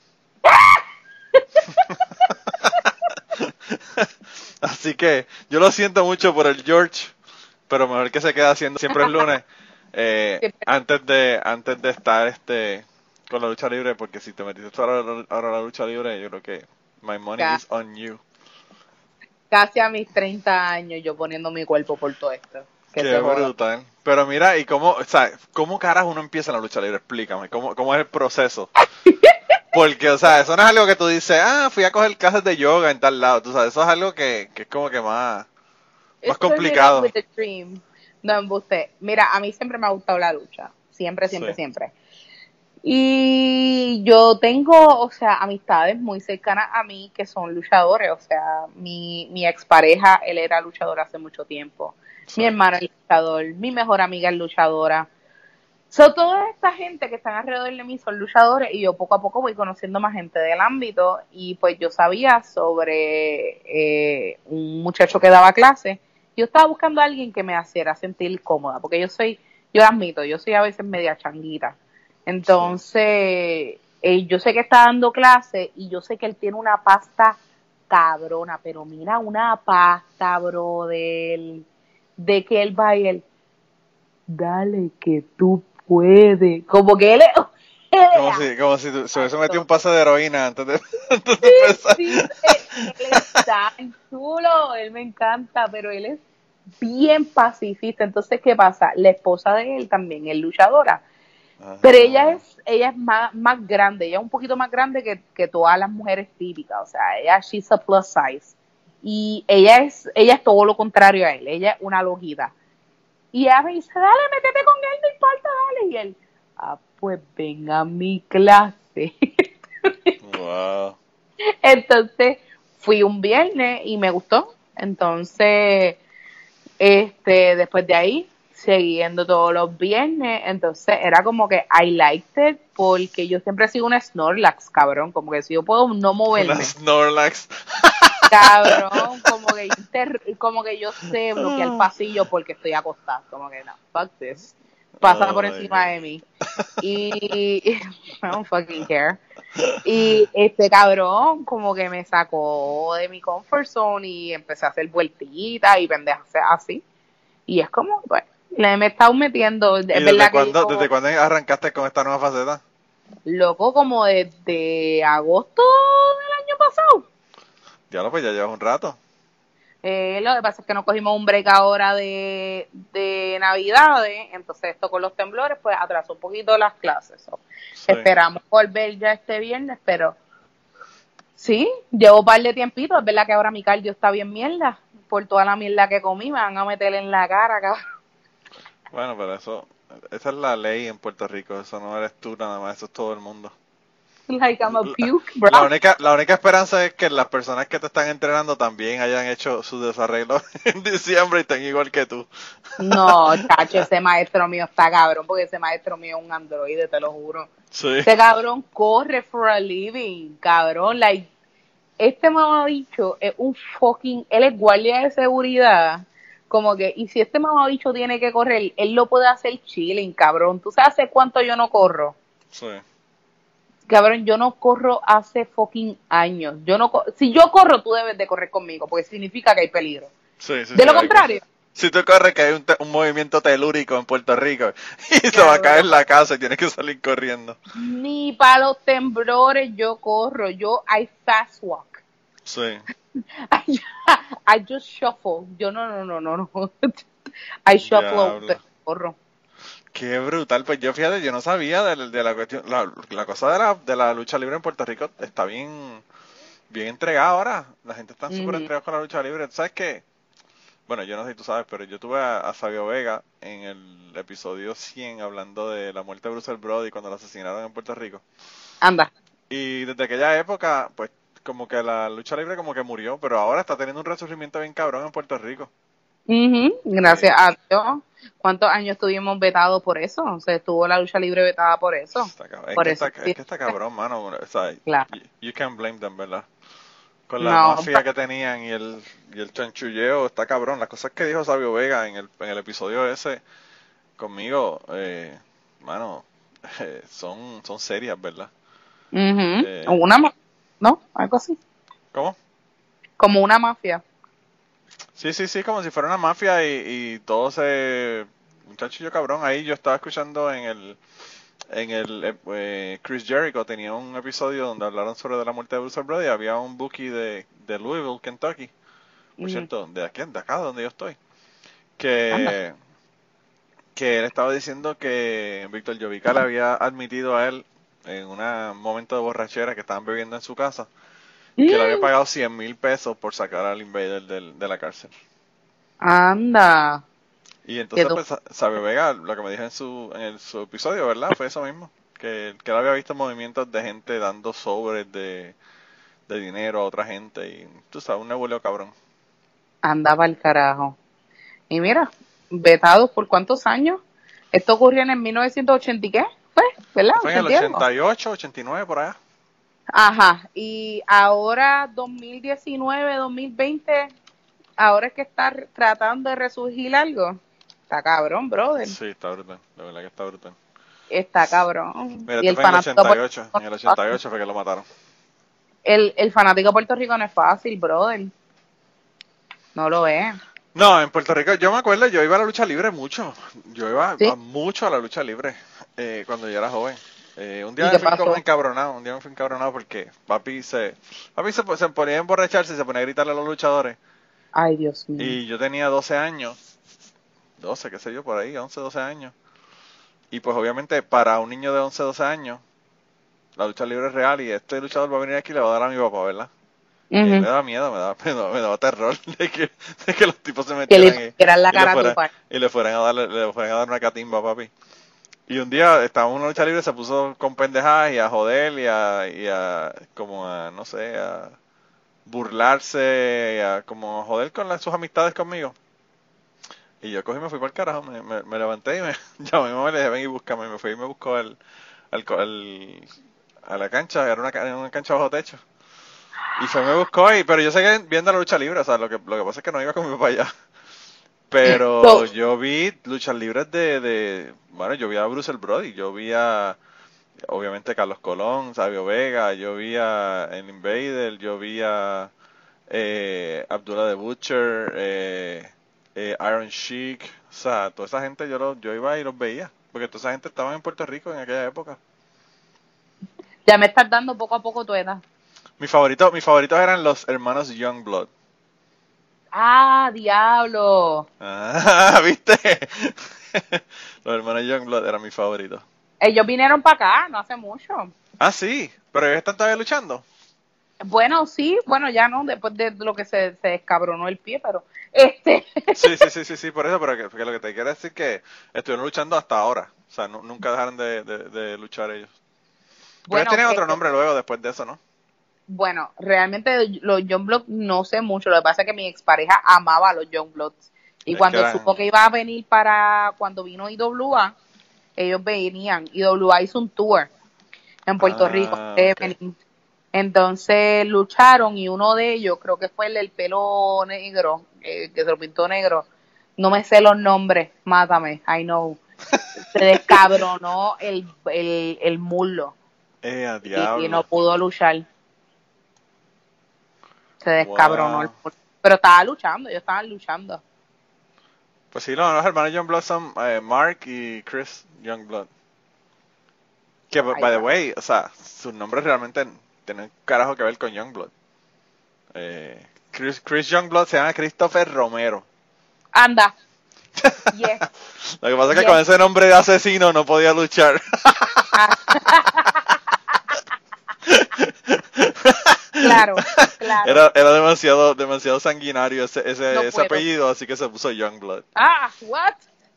Así que yo lo siento mucho por el George, pero mejor que se quede haciendo siempre el lunes eh, antes de antes de estar este con la lucha libre, porque si te metiste ahora, ahora a la lucha libre, yo creo que my money Ya. is on you. Casi a mis 30 años yo poniendo mi cuerpo por todo esto. Que Qué brutal. Pero mira, ¿y cómo, o sea, cómo caras uno empieza en la lucha libre? Explícame, ¿cómo, cómo es el proceso? Porque, o sea, eso no es algo que tú dices, ah, fui a coger clases de yoga en tal lado. Tú sabes, eso es algo que, que es como que más, más complicado. No, embuste. Mira, a mí siempre me ha gustado la lucha. Siempre, siempre, Sí. siempre. Y yo tengo, o sea, amistades muy cercanas a mí que son luchadores. O sea, mi, mi expareja, él era luchador hace mucho tiempo. Sí. Mi hermano es luchador. Mi mejor amiga es luchadora. So, toda esta gente que están alrededor de mí son luchadores y yo poco a poco voy conociendo más gente del ámbito y pues yo sabía sobre eh, un muchacho que daba clase. Yo estaba buscando a alguien que me hiciera sentir cómoda porque yo soy, yo admito, yo soy a veces media changuita. Entonces, eh, yo sé que está dando clase y yo sé que él tiene una pasta cabrona, pero mira, una pasta, brother, de que él va y él, dale que tú puedes. Como que él es... Como si, como si se hubiese metido un paso de heroína antes de, antes de empezar. Sí, él, él es tan chulo, él me encanta, pero él es bien pacifista. Entonces, ¿qué pasa? La esposa de él también es luchadora, Ajá. pero ella es ella es más, más grande, ella es un poquito más grande que, que todas las mujeres típicas, o sea, ella she's a plus size. Y ella es ella es todo lo contrario a él, ella es una lojita. Y ella me dice, dale, métete con él, no importa, dale. Y él, ah, pues ven a mi clase. Wow. Entonces fui un viernes y me gustó. Entonces, este, después de ahí, siguiendo todos los viernes, entonces era como que I liked it porque yo siempre he sido una Snorlax, cabrón, como que si yo puedo no moverme, Una Snorlax. cabrón, como que, inter- como que yo sé bloquear el pasillo porque estoy acostada, como que no, fuck this. Pasa Oh por encima God. de mí. Y I don't fucking care. Y este cabrón como que me sacó de mi comfort zone y empecé a hacer vueltitas y pendejas así. Y es como, bueno, le me he estado metiendo, es ¿Y verdad desde cuándo, yo- desde cuándo arrancaste con esta nueva faceta? loco como desde agosto del año pasado. Ya lo pues ya llevas un rato. Eh, lo que pasa es que no cogimos un break ahora de, de Navidades, entonces esto con los temblores pues atrasó un poquito las clases. So, Sí. Esperamos volver ya este viernes, pero sí, llevo un par de tiempitos. Es verdad que ahora mi cardio está bien mierda. Por toda la mierda que comí, me van a meter en la cara, cabrón. Bueno, pero eso, esa es la ley en Puerto Rico. Eso no eres tú nada más, eso es todo el mundo. Like I'm a La- puke, bro. La única, la única esperanza es que las personas que te están entrenando también hayan hecho su desarreglo en diciembre y estén igual que tú. No, chacho, ese maestro mío está cabrón, porque ese maestro mío es un androide, te lo juro. Sí. Este cabrón corre for a living, cabrón. Like, este mamabicho es un fucking. Él es guardia de seguridad. Como que, y si este mamabicho tiene que correr, él lo puede hacer chilling, cabrón. ¿Tú sabes hace cuánto yo no corro? Sí. Cabrón, yo no corro hace fucking años. Yo no si yo corro, tú debes de correr conmigo, porque significa que hay peligro. Sí, sí, De sí, lo hay contrario, que- Si tú corres que hay un, movimiento telúrico en Puerto Rico y te va a caer la casa y tienes que salir corriendo. ni para los temblores yo corro. Yo, I fast walk. Sí. I, I just shuffle. Yo no, no, no, no, no. I shuffle, corro. Qué brutal. Pues yo fíjate, yo no sabía de, de la cuestión. La, la cosa de la, de la lucha libre en Puerto Rico está bien, bien entregada ahora. La gente está súper Ujú. entregada con la lucha libre. ¿Sabes qué? Bueno, yo no sé si tú sabes, pero yo tuve a, a Sabio Vega en el episodio 100 hablando de la muerte de Bruce Brody cuando lo asesinaron en Puerto Rico. Anda. Y desde aquella época, pues como que la lucha libre como que murió, pero ahora está teniendo un resurgimiento bien cabrón en Puerto Rico. Ujú, Gracias a Dios. ¿Cuántos años estuvimos vetados por eso? O sea, estuvo la lucha libre vetada por eso. Está cab- es, que está, sí. es que está cabrón, mano. O sea, Claro. you, you can't blame them, ¿verdad? Con la No, mafia que tenían y el, y el chanchulleo, está cabrón. Las cosas que dijo Sabio Vega en el, en el episodio ese conmigo, eh, mano, eh, son, son serias, ¿verdad? Ujú. Eh. Una ma- ¿no? Algo así. ¿Cómo? Como una mafia. Sí, sí, sí, como si fuera una mafia y, y todo se... Un chanchullo cabrón. Ahí yo estaba escuchando en el... En el eh, eh, Chris Jericho tenía un episodio donde hablaron sobre la muerte de Bruce Brody. Había un bookie de, de Louisville, Kentucky. Por cierto, de aquí, de acá donde yo estoy. Que, Anda. que él estaba diciendo que Víctor Llovica le había admitido a él en un momento de borrachera que estaban bebiendo en su casa que le había pagado 100 mil pesos por sacar al invader del- de la cárcel. Anda. Y entonces, pues, Sa- Sabio Vega, lo que me dijo en su, en el- su episodio, ¿verdad? Fue eso mismo. Que, que él había visto movimientos de gente dando sobres de, de dinero a otra gente. Y tú sabes, un nebuleo cabrón. Andaba al carajo. Y mira, vetados por cuántos años. Esto ocurrió en el 1980 y qué? Fue, ¿verdad? Fue en el 80 y algo. 88, 89, por allá. Ajá, y ahora 2019, 2020, ahora es que está tratando de resurgir algo. Está cabrón, brother. Sí, está brutal. De verdad que está brutal. Está cabrón. Mira, y el fue en el fanático, 88. puer- En el 88 fue que lo mataron. el, el fanático de Puerto Rico no es fácil, brother. No lo es. No, en Puerto Rico, yo me acuerdo, yo iba a la lucha libre mucho. Yo iba ¿Sí? a- mucho a la lucha libre eh, cuando yo era joven. Eh, un día ¿Y me fui como encabronado, un día me fui encabronado porque papi se, papi se, se ponía a emborracharse y se ponía a gritarle a los luchadores. Ay, Dios mío. Y yo tenía 12 años, 12, qué sé yo, por ahí, 11, 12 años. Y pues obviamente para un niño de 11, 12 años, la lucha libre es real y este luchador va a venir aquí y le va a dar a mi papá, ¿verdad? Y Ujú. me daba miedo, me daba, me daba, me daba terror de que, de que los tipos se Que metieran le y, la y le cara a tu fueran- y le fueran a darle, le fueran a dar una catimba, papi. Y un día estábamos en una lucha libre, se puso con pendejadas y a joder y a, y a como a, no sé, a burlarse y a como a joder con sus amistades conmigo. Y yo cogí y me fui para el carajo, me, me, levanté y me llamé a mi le dije, ven y búscame. Y me fui y me buscó al, al, al- a la cancha, era una, era una cancha bajo techo. Y fue me buscó, y, pero yo seguí viendo la lucha libre, o sea, lo que, lo que pasa es que no iba con mi papá allá. Pero yo vi luchas libres de, de, bueno, yo vi a Bruce el Brody, yo vi a, obviamente, Carlos Colón, Sabio Vega, yo vi a el Invader, yo vi a eh, Abdullah the Butcher, eh, eh, Iron Sheik, o sea, toda esa gente yo, lo- yo iba y los veía, porque toda esa gente estaba en Puerto Rico en aquella época. Ya me estás dando poco a poco tu edad. Mi favorito, mis favoritos eran los hermanos Youngblood. Ah, diablo. Ah, ¿viste? los hermanos Youngblood eran mis favoritos. Ellos vinieron para acá, no hace mucho. Ah, sí, pero ellos están todavía luchando. Bueno, sí, bueno, ya no, después de lo que se, se descabronó el pie, pero este, Sí, sí, sí, sí, sí, por eso, pero que, que lo que te quiero decir es que estuvieron luchando hasta ahora. O sea, nu- nunca dejaron de, de- de luchar ellos. Pero bueno, ellos tienen otro nombre luego después de eso, ¿no? Bueno, realmente los John Bloods no sé mucho, lo que pasa es que mi expareja amaba a los John. Y Es cuando que supo que iba a venir para, cuando vino IWA, ellos venían, IWA hizo un tour en Puerto Ah, Rico. Entonces lucharon y uno de ellos, creo que fue el del pelo negro, eh, que se lo pintó negro, no me sé los nombres, mátame, I know. Se descabronó el, el, el muslo Eh, y no pudo luchar. Se descabronó el Wow. muslo. Pero estaba luchando, ellos estaban luchando. Pues sí, no, los hermanos Youngblood son eh, Mark y Chris Youngblood. Que, by Ay, the way, o sea, sus nombres realmente tienen carajo que ver con Youngblood. Eh, Chris, Chris Youngblood se llama Christopher Romero. Anda. Yes. Lo que pasa es que Yes. con ese nombre de asesino no podía luchar. Claro, claro. Era, era demasiado, demasiado sanguinario ese, ese, No ese apellido, así que se puso Youngblood. Ah, what?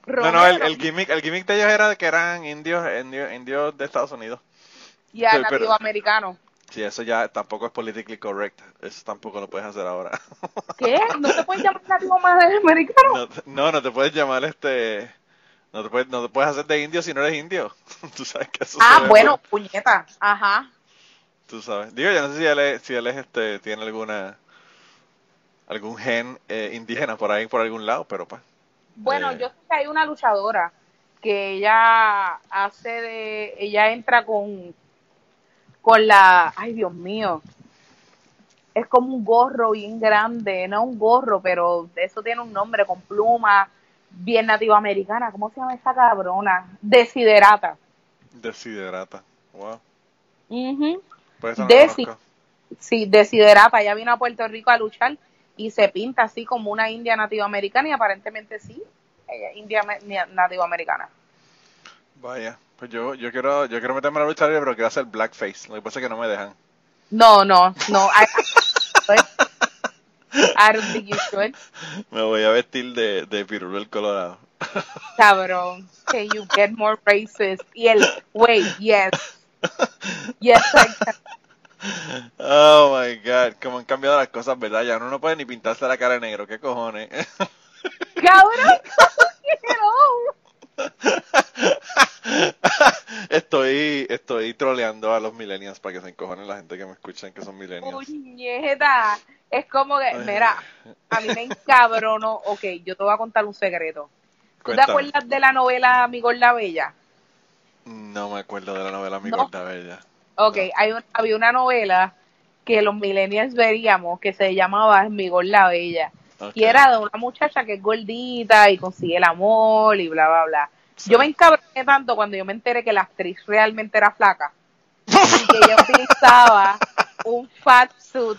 No, no, el, Romero. el gimmick, el gimmick de ellos era que eran indios, indios, indios de Estados Unidos. Ya, pero- nativo americano. Sí, eso ya tampoco es politically correct. Eso tampoco lo puedes hacer ahora. ¿Qué? ¿No se puede llamar nativo americano? No, te- no, no te puedes llamar este. No te puedes, no te puedes hacer de indio si no eres indio. Tú sabes que eso ah, bueno, mal. puñeta. Ajá. Tú sabes. Digo, yo no sé si él es, si él es este, tiene alguna. algún gen eh, indígena por ahí, por algún lado, pero pues. Bueno, Eh. yo sé que hay una luchadora que ella hace de, ella entra con, con la, ay Dios mío, es como un gorro bien grande, no un gorro, pero eso tiene un nombre con pluma, bien nativa americana, ¿cómo se llama esa cabrona? Desiderata. Desiderata. Wow. Ujú. Pues no Desi. Sí, Desiderata, ella vino a Puerto Rico a luchar y se pinta así como una india nativa americana y aparentemente sí, ella es india me- nativa americana. Vaya. Pues yo, yo quiero, yo quiero meterme a la lucha libre, pero quiero hacer blackface. Lo que pasa es que no me dejan. No, no, no. I, I don't think you should. Me voy a vestir de, de Pirulo el Colorado. Cabrón. Can you get more racist? Y el, wait, yes. Yes, I can. Oh my god, cómo han cambiado las cosas, ¿verdad? Ya uno no puede ni pintarse la cara de negro, ¿qué cojones? Cabrón, estoy, estoy troleando a los millennials para que se encojonen la gente que me escuchan que son millennials. Puñeta. Es como que, mira, a mí me encabronó. Ok, yo te voy a contar un secreto. ¿Tú te acuerdas de la novela Mi Gorda Bella? No me acuerdo de la novela Mi No. Gorda Bella. Ok, No. hay un- había una novela que los millennials veríamos que se llamaba Mi Gorda Bella. Y era de una muchacha que es gordita y consigue el amor y bla, bla, bla. Sí. Yo me encabroné tanto cuando yo me enteré que la actriz realmente era flaca y que ella utilizaba un fat suit.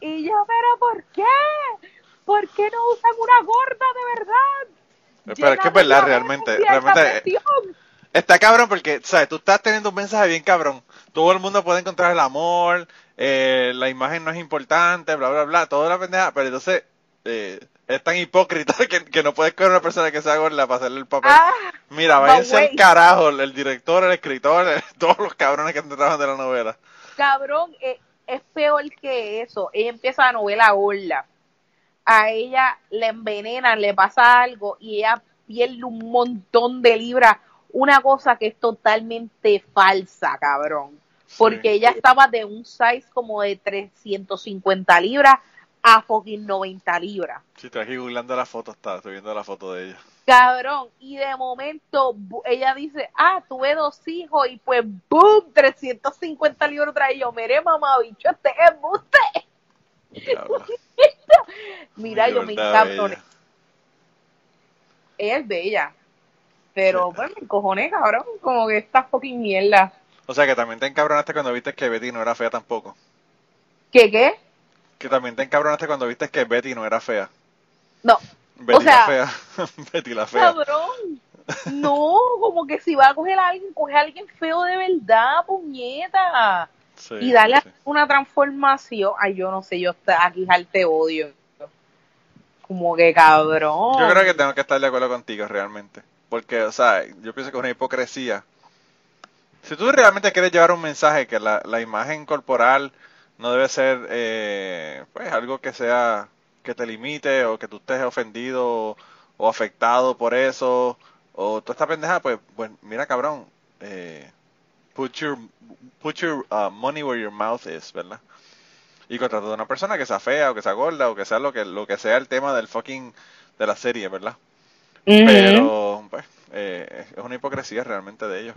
Y yo, pero ¿por qué? ¿Por qué no usan una gorda de verdad? Pero es que es verdad, realmente, realmente. Está cabrón porque, ¿sabes? Tú estás teniendo un mensaje bien cabrón. Todo el mundo puede encontrar el amor, eh, la imagen no es importante, bla, bla, bla, toda la pendeja, pero entonces eh, es tan hipócrita que, que no puedes coger una persona que sea gorda para hacerle el papel. Ah, Mira, váyanse al carajo, el director, el escritor, eh, todos los cabrones que trabajan de la novela. cabrón, eh, es peor que eso. Ella empieza la novela gorda. A ella le envenenan, le pasa algo y ella pierde un montón de libras. Una cosa que es totalmente falsa, cabrón. Porque Sí. ella estaba de un size como de 350 libras a fucking 90 libras. Si estoy aquí googleando la foto, está, estoy viendo la foto de ella. Cabrón, y de momento ella dice, ah, tuve dos hijos y pues boom, 350 libras trae yo, mire mamá, bicho, este es embuste. Mira, Mi yo me encabroné. Ella es bella. Pero pues me encojoné, cabrón, como que esta fucking mierda. O sea que también te encabronaste cuando viste que Betty no era fea tampoco. ¿Qué qué? Que también te encabronaste cuando viste que Betty no era fea. No, Betty sea- la fea. Betty la fea. cabrón. No, como que si va a coger a alguien, coge a alguien feo de verdad, puñeta. Sí, y darle sí, una transformación. Ay, yo no sé, yo aquí te odio. Como que cabrón. Yo creo que tengo que estar de acuerdo contigo realmente. Porque, o sea, yo pienso que es una hipocresía. Si tú realmente quieres llevar un mensaje que la, la imagen corporal no debe ser, eh, pues, algo que sea, que te limite o que tú estés ofendido o, o afectado por eso o toda esta pendeja, pues, pues mira, cabrón, eh, put your, put your uh, money where your mouth is, ¿verdad? Y contratar a una persona que sea fea o que sea gorda o que sea lo que, lo que sea el tema del fucking, de la serie, ¿verdad? Pero, pues, eh, es una hipocresía realmente de ellos.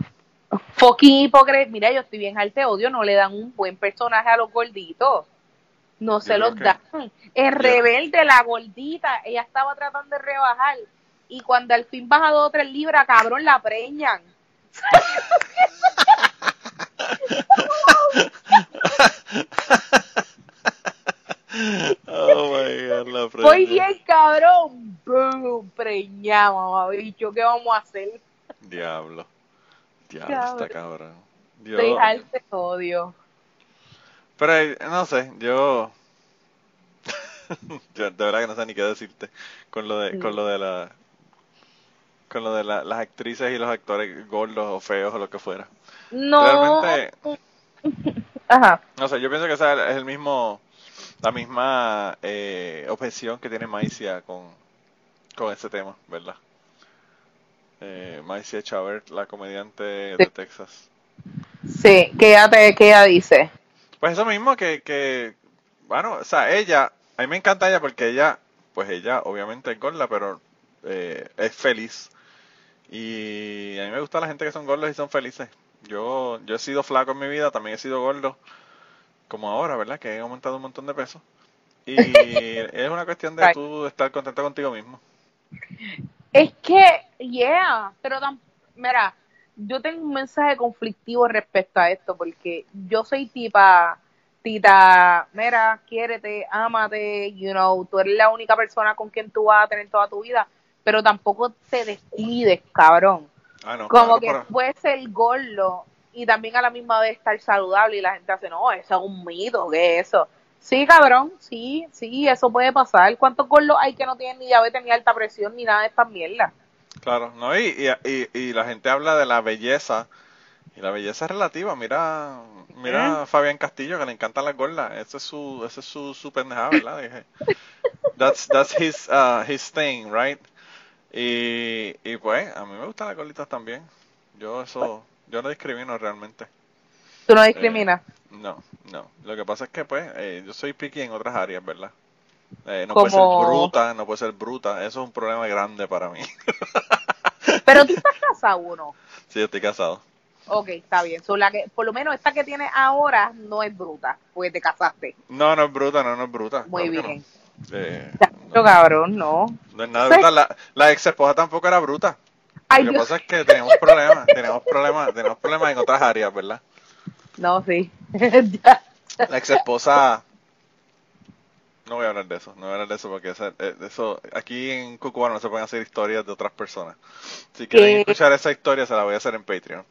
Fucking hipócrita. Mira, yo estoy bien al te odio, no le dan un buen personaje a los gorditos. No se los que- dan. Es rebelde, la gordita. Ella estaba tratando de rebajar. Y cuando al fin baja dos o tres libras, cabrón, la preñan. Voy preña. bien, cabrón. Boom, mamá, bicho. ¿Qué vamos a hacer? Diablo. Diablo, Cabrón. está cabrón. Yo, Estoy al te odio. pero eh, no sé, yo, yo de verdad que no sé ni qué decirte con lo de, con lo de la, con lo de la- las actrices y los actores gordos o feos o lo que fuera. No. Realmente, Ajá. no sé, yo pienso que es el mismo, la misma eh, objeción que tiene Maicia con, con ese tema, ¿verdad? Eh, Maicia Chavert, la comediante de Texas. Sí, ¿qué ella, te, qué ella dice? Pues eso mismo que, que, bueno, o sea, ella, a mí me encanta ella porque ella, pues ella obviamente es gorda, pero eh, es feliz. Y a mí me gusta la gente que son gordos y son felices. Yo, yo he sido flaco en mi vida, también he sido gordo, como ahora, ¿verdad? Que he aumentado un montón de peso. Y es una cuestión de Right. tú estar contento contigo mismo. Es que, yeah, pero tam- mira, yo tengo un mensaje conflictivo respecto a esto, porque yo soy tipa, tita, mira, quiérete, ámate, you know, tú eres la única persona con quien tú vas a tener toda tu vida, pero tampoco te descuides, cabrón. Ah, no, Como claro, que pero- puede ser gordo y también a la misma vez estar saludable y la gente hace, no, eso es un mito, ¿qué es eso? Sí, cabrón, sí, sí, eso puede pasar. ¿Cuántos gordos hay que no tienen ni diabetes, ni alta presión, ni nada de estas mierdas? Claro, no, y, y, y, la gente habla de la belleza, y la belleza es relativa. Mira, mira a Fabián Castillo, que le encantan las gordas. Ese es su, ese es su, su pendejada, ¿verdad? Dije, That's, that's his, uh, his thing, right? Y, y pues, a mí me gustan las gorditas también. Yo eso, yo no discrimino realmente. Tú no discriminas. No, no. Lo que pasa es que, pues, eh, yo soy picky en otras áreas, ¿verdad? Eh, no puede ser bruta, no puede ser bruta. Eso es un problema grande para mí. Pero tú estás casado o no. sí, estoy casado. Ok, está bien. So, la que, por lo menos esta que tienes ahora no es bruta, porque te casaste. No, no es bruta, no, no es bruta. Muy claro bien. no. Eh, cabrón, no. No es nada Sí. brutal. La, la ex esposa tampoco era bruta. Ay, Lo que Dios. pasa es que tenemos problemas, tenemos problemas, tenemos problemas en otras áreas, ¿verdad? No, sí. Ya. La ex esposa. No voy a hablar de eso, no voy a hablar de eso porque esa- eh, eso, aquí en Cucubano no se pueden hacer historias de otras personas. Si quieren escuchar esa historia, se la voy a hacer en Patreon.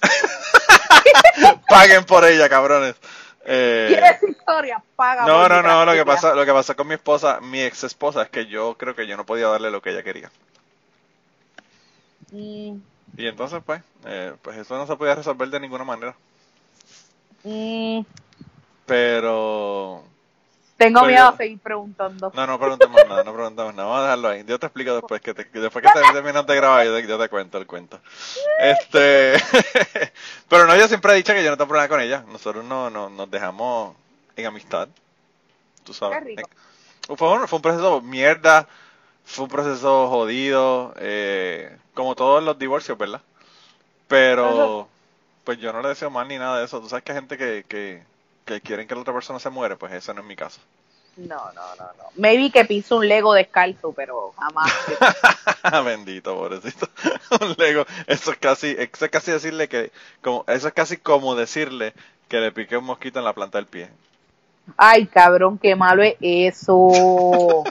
Paguen por ella, cabrones. Eh, ¿Quieres historia? Paga. no, no, no, lo que pasa, lo que pasa con mi esposa, mi ex esposa, es que yo creo que yo no podía darle lo que ella quería. Mm, Y entonces, pues, eh, pues eso no se podía resolver de ninguna manera. mm, Pero, tengo Pues miedo yo- a seguir preguntando. no, no preguntemos nada, no preguntemos nada. Vamos a dejarlo ahí. Yo te explico después que te, que después que te terminas de grabar, yo te, yo te cuento el cuento. Este, pero no, yo siempre he dicho que yo no tengo problema con ella. Nosotros no, no nos dejamos en amistad. Tú sabes. Qué rico. Fue un, fue un proceso mierda, fue un proceso jodido, eh, como todos los divorcios, ¿verdad? Pero, pues yo no le deseo mal ni nada de eso. Tú sabes que hay gente que, que, que quieren que la otra persona se muere, pues ese no es mi caso. No, no, no, no. Maybe que piso un Lego descalzo, pero jamás. Bendito, pobrecito. un Lego. Eso es casi, eso es casi decirle que, como, eso es casi como decirle que le piqué un mosquito en la planta del pie. Ay, cabrón, qué malo es eso.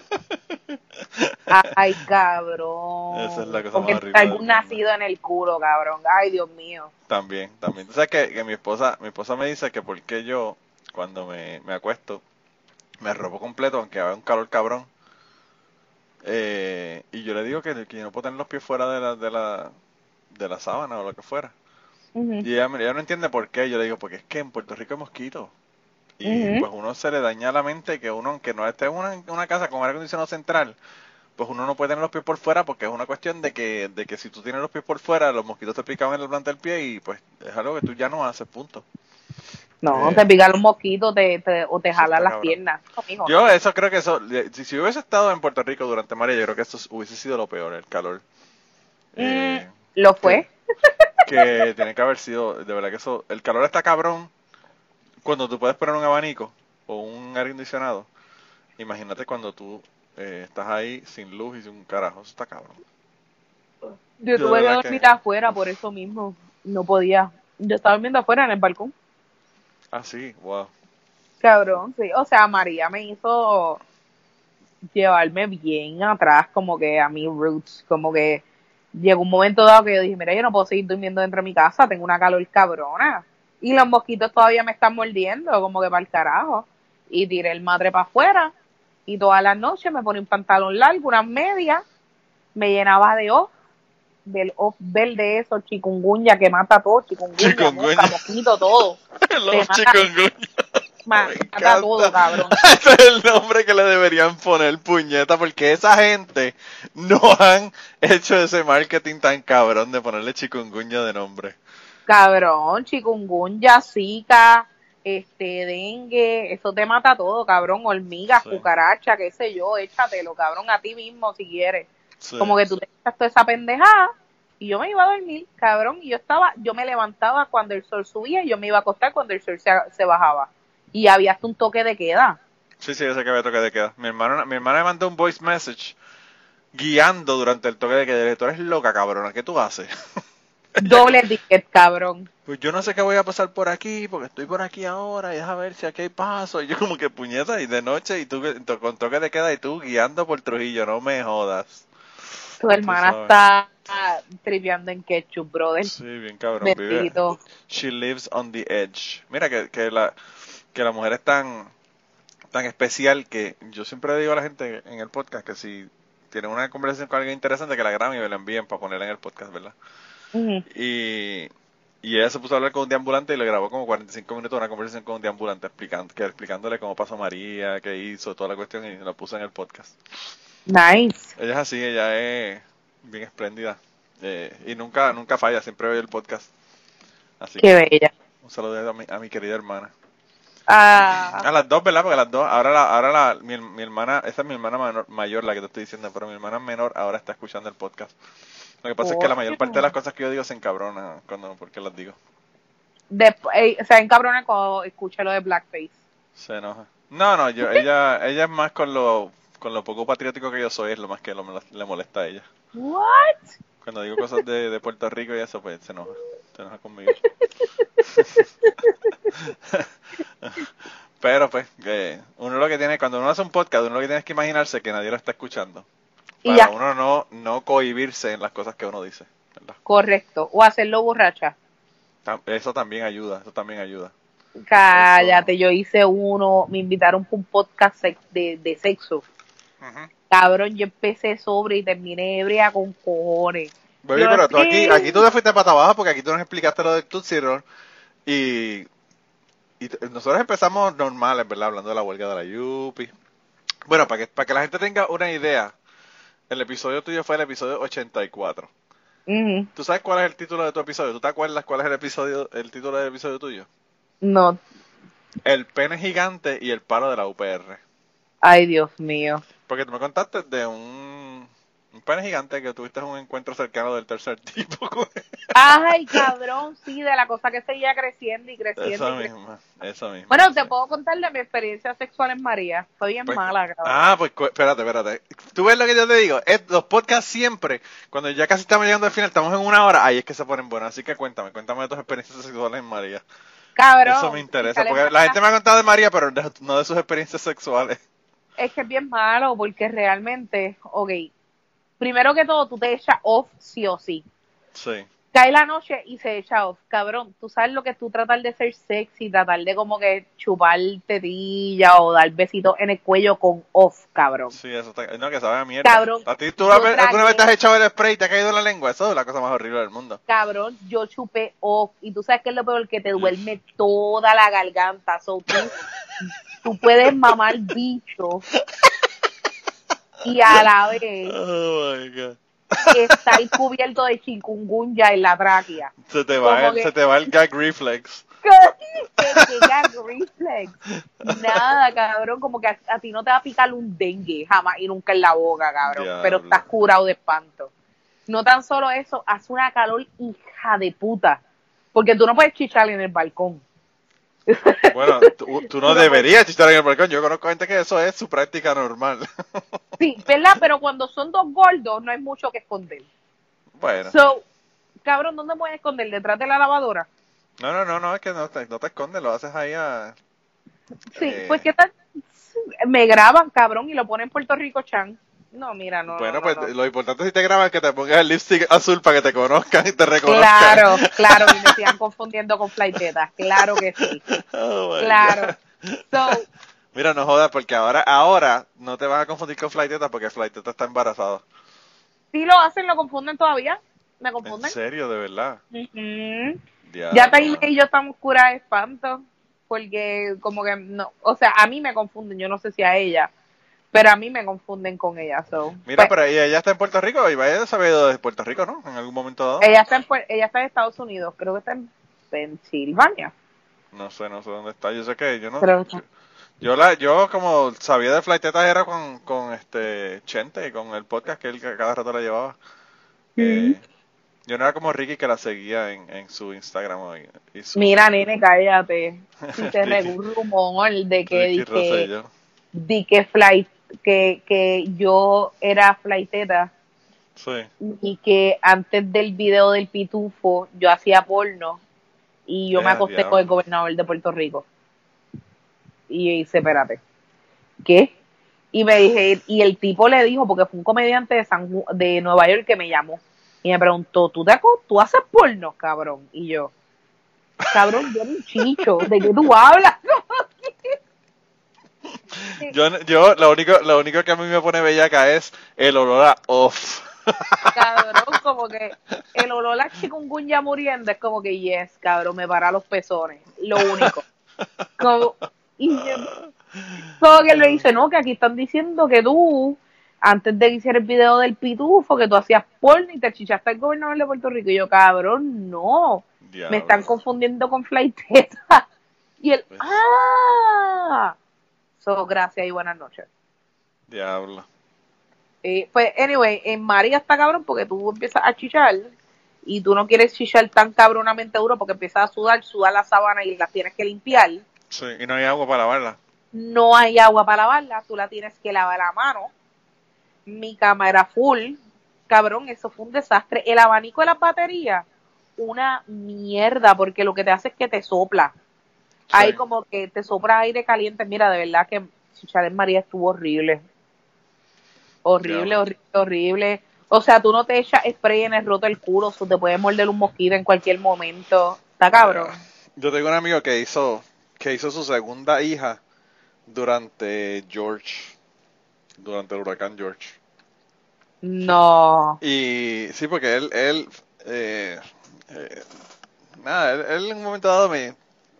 Ay, cabrón. Esa es la cosa Porque más horrible algún nacido en el culo, cabrón. Ay, Dios mío. También, también. Tú sabes que, que mi esposa, mi esposa me dice que porque yo, cuando me, me acuesto, me robo completo, aunque haga un calor cabrón. Eh, y yo le digo que, que yo no puedo tener los pies fuera de la, de la, de la sábana o lo que fuera. Y ella, ella no entiende por qué. Yo le digo, porque es que en Puerto Rico hay mosquitos. Y Ujú. pues uno se le daña la mente que uno, aunque no esté en una, una casa con aire acondicionado central, pues uno no puede tener los pies por fuera porque es una cuestión de que, de que si tú tienes los pies por fuera, los mosquitos te pican en la planta del pie y pues es algo que tú ya no haces, punto. No, Eh, te pican los mosquitos te, te- o te jalan las cabrón. piernas. Yo eso creo que eso, si, si hubiese estado en Puerto Rico durante María, yo creo que eso hubiese sido lo peor, el calor. Eh, Lo fue. que tiene que haber sido, de verdad que eso, el calor está cabrón cuando tú puedes poner un abanico o un aire acondicionado. Imagínate cuando tú eh, estás ahí sin luz y sin un carajo, eso está cabrón. Yo de tuve que dormir que- afuera por eso mismo. No podía. Yo estaba durmiendo afuera en el balcón. Ah, sí, wow. Cabrón, sí. O sea, María me hizo llevarme bien atrás, como que a mi roots, como que llegó un momento dado que yo dije, mira, yo no puedo seguir durmiendo dentro de mi casa, tengo una calor cabrona. Y los mosquitos todavía me están mordiendo, como que para el carajo. Y tiré el madre para afuera. Y todas las noches me ponía un pantalón largo, unas medias, me llenaba de off, del off verde eso, chikungunya que mata todo, chikungunya, Chikungunya. mosca, mosquito, todo. Los mata- chikungunya. Mata todo, cabrón. Ese es el nombre que le deberían poner, puñeta, porque esa gente no han hecho ese marketing tan cabrón de ponerle chikungunya de nombre. Cabrón, chikungunya, zika, este, dengue, eso te mata todo, cabrón, hormigas, Sí. cucaracha, qué sé yo, échatelo, cabrón, a ti mismo si quieres. Sí. Como que tú te echas toda esa pendejada y yo me iba a dormir, cabrón, y yo estaba, yo me levantaba cuando el sol subía y yo me iba a acostar cuando el sol se, se bajaba. Y había hasta un toque de queda. Sí, sí, ese que había toque de queda. Mi hermana, mi hermana me mandó un voice message guiando durante el toque de queda. Tú eres loca, cabrona, ¿qué tú haces? Doble ticket, cabrón. Pues yo no sé qué voy a pasar por aquí, porque estoy por aquí ahora, y deja ver si aquí hay paso. Y yo como que puñeta, y de noche, y tú con toque de queda, y tú guiando por Trujillo, no me jodas. Tu hermana está tripeando en ketchup, brother. Sí, bien cabrón. Vive, she lives on the edge. Mira que, que la que la mujer es tan tan especial que yo siempre le digo a la gente en el podcast que si tienen una conversación con alguien interesante que la graben y me la envíen para ponerla en el podcast, ¿verdad? Y, y ella se puso a hablar con un deambulante y le grabó como 45 minutos una conversación con un deambulante explicando, que, explicándole cómo pasó María, qué hizo, toda la cuestión y la puso en el podcast. Nice. Ella es así, ella es bien espléndida eh, y nunca nunca falla, siempre oye el podcast. Así Qué que bella. un saludo a mi, a mi querida hermana. Ah, A las dos, ¿verdad? Porque las dos, ahora la, ahora la, mi, mi hermana, esa es mi hermana mayor, la que te estoy diciendo, pero mi hermana menor ahora está escuchando el podcast. Lo que pasa es que la mayor parte de las cosas que yo digo se encabrona cuando, porque las digo. eh, se encabrona cuando escuché lo de Blackface. Se enoja. No, no, yo, ella, ella es más con lo, con lo poco patriótico que yo soy es lo más que lo- le molesta a ella. What? Cuando digo cosas de, de Puerto Rico y eso, pues se enoja. Se enoja conmigo. Pero pues, que uno lo que tiene, cuando uno hace un podcast, uno lo que tiene es que imaginarse que nadie lo está escuchando. Y Para ya. uno no, no cohibirse en las cosas que uno dice. ¿verdad? Correcto. O hacerlo borracha. Eso también ayuda, eso también ayuda. Cállate, yo hice uno, me invitaron para un podcast de, de sexo. Cabrón, yo empecé sobre y terminé ebria con cojones. Baby, Yo pero tú aquí, aquí tú te fuiste para abajo porque aquí tú nos explicaste lo del Tootsie Roll y, y nosotros empezamos normales, ¿verdad? Hablando de la huelga de la Yupi. Bueno, para que, para que la gente tenga una idea, el episodio tuyo fue el episodio 84. Ujú. ¿Tú sabes cuál es el título de tu episodio? ¿Tú te acuerdas cuál es el episodio, el título del episodio tuyo? No, El pene gigante y el palo de la UPR. ay Dios mío. Porque tú me contaste de un, un pene gigante que tuviste un encuentro cercano del tercer tipo. Ay, cabrón, sí, de la cosa que seguía creciendo y creciendo. Esa y creciendo. misma, esa misma. Bueno, te puedo contar de mi experiencia sexual en María. Fue bien Pues- mala, cabrón. Ah, pues espérate, espérate. ¿Tú ves lo que yo te digo? Es- los podcasts siempre, cuando ya casi estamos llegando al final, estamos en una hora, ahí es que se ponen buenos. Así que cuéntame, cuéntame de tus experiencias sexuales en María. cabrón. Eso me interesa, porque más- la gente me ha contado de María, pero no de sus experiencias sexuales. Es que es bien malo porque realmente, ok, primero que todo tú te echas off sí o sí. Sí. Cae la noche y se echa off. Cabrón, tú sabes lo que es tú tratar de ser sexy, tratar de como que chupar tetilla o dar besitos en el cuello con off, cabrón. Sí, eso está... No, que sabe a mierda. Cabrón, ¿A ti tú alguna tragué- vez te has echado el spray y te ha caído en la lengua? Eso es la cosa más horrible del mundo. Cabrón, yo chupé off y tú sabes que es lo peor que te duerme toda la garganta. So, tú, tú puedes mamar bicho y a la vez Oh, my God. estar cubierto de chikungunya en la tráquea. Se te va, Como el, que- se te va el gag reflex. Reflex. Nada, cabrón, como que a, a ti no te va a picar un dengue jamás y nunca en la boca, cabrón. Diablo. Pero estás curado de espanto. No tan solo eso, hace una calor hija de puta. Porque tú no puedes chichar en el balcón. Bueno, tú, tú no deberías chichar en el balcón. Yo conozco gente que eso es su práctica normal. Sí, ¿verdad? Pero cuando son dos gordos, no hay mucho que esconder. bueno. So, cabrón, ¿dónde puedes esconder? ¿Detrás de la lavadora? No, no, no, no, es que no te, no te escondes, lo haces ahí a... Sí, Eh. pues ¿qué tal? Me graban, cabrón, y lo ponen en Puerto Rico, Chan. No, mira, no. bueno, no, pues no. lo importante si te graban es que te pongas el lipstick azul para que te conozcan y te reconozcan. Claro, claro, y me sigan confundiendo con flightetas. Claro que sí. Oh, Claro. So, Mira, no jodas, porque ahora ahora no te vas a confundir con Flighteta porque Flighteta está embarazado. si lo hacen, lo confunden todavía. ¿Me ¿En confunden? serio, de verdad? Ujú. Diablo. Ya Taylor y yo estamos curadas de espanto. Porque, como que no. O sea, a mí me confunden. Yo no sé si a ella. Pero a mí me confunden con ella. So. Mira, Pues, pero ella, ella está en Puerto Rico y vaya a saber de Puerto Rico, ¿no? En algún momento dado. ella, está en, ella está en Estados Unidos. Creo que está en Pensilvania. No sé, no sé dónde está. Yo sé que yo no. Que Yo, la, yo como sabía de Flighteta era con, con este Chente y con el podcast que él ca- cada rato la llevaba. Eh, yo no era como Ricky que la seguía en, en su Instagram y, y su Mira, nene, cállate. Si te regó un rumor de que, Ricky di que, flight, que, que yo era flighteta Sí. y que antes del video del pitufo yo hacía porno y yo me acosté con el gobernador de Puerto Rico. Y hice, espérate, ¿qué? Y me dije, y el tipo le dijo, porque fue un comediante de, San, de Nueva York que me llamó y me preguntó, ¿tú, te, ¿tú haces porno, cabrón? Y yo, cabrón, yo era un chicho, ¿de qué tú hablas? Yo, yo lo único, lo único que a mí me pone bellaca es el olor a off. cabrón, como que el olor a chikungunya muriendo es como que yes, cabrón, me para los pezones, lo único. Como, y yo- como que él me dice, no, que aquí están diciendo que tú, antes de que hiciera el video del pitufo, que tú hacías porno y te chichaste al gobernador de Puerto Rico. Y yo, cabrón, no, Diablo. me están confundiendo con Flighteta. Y él, Pues. ah, so, gracias y buenas noches. Diablo. Eh, pues, anyway, en María está cabrón porque tú empiezas a chichar y tú no quieres chichar tan cabronamente duro porque empiezas a sudar, sudar la sábana y las tienes que limpiar. Sí, y no hay agua para lavarla. no hay agua para lavarla, tú la tienes que lavar a mano. Mi cama era full, cabrón, eso fue un desastre. El abanico de las baterías, una mierda, porque lo que te hace es que te sopla. Hay como que te sopla aire caliente. Mira, de verdad que Chalet María estuvo horrible. Horrible, horrible, horrible. O sea, tú no te echas spray en el roto del culo, o te puede morder un mosquito en cualquier momento. Está cabrón. Yo tengo un amigo que hizo, que hizo su segunda hija durante George, durante el huracán George. No. Y sí, porque él, él, eh, eh, nada, él, él en un momento dado me,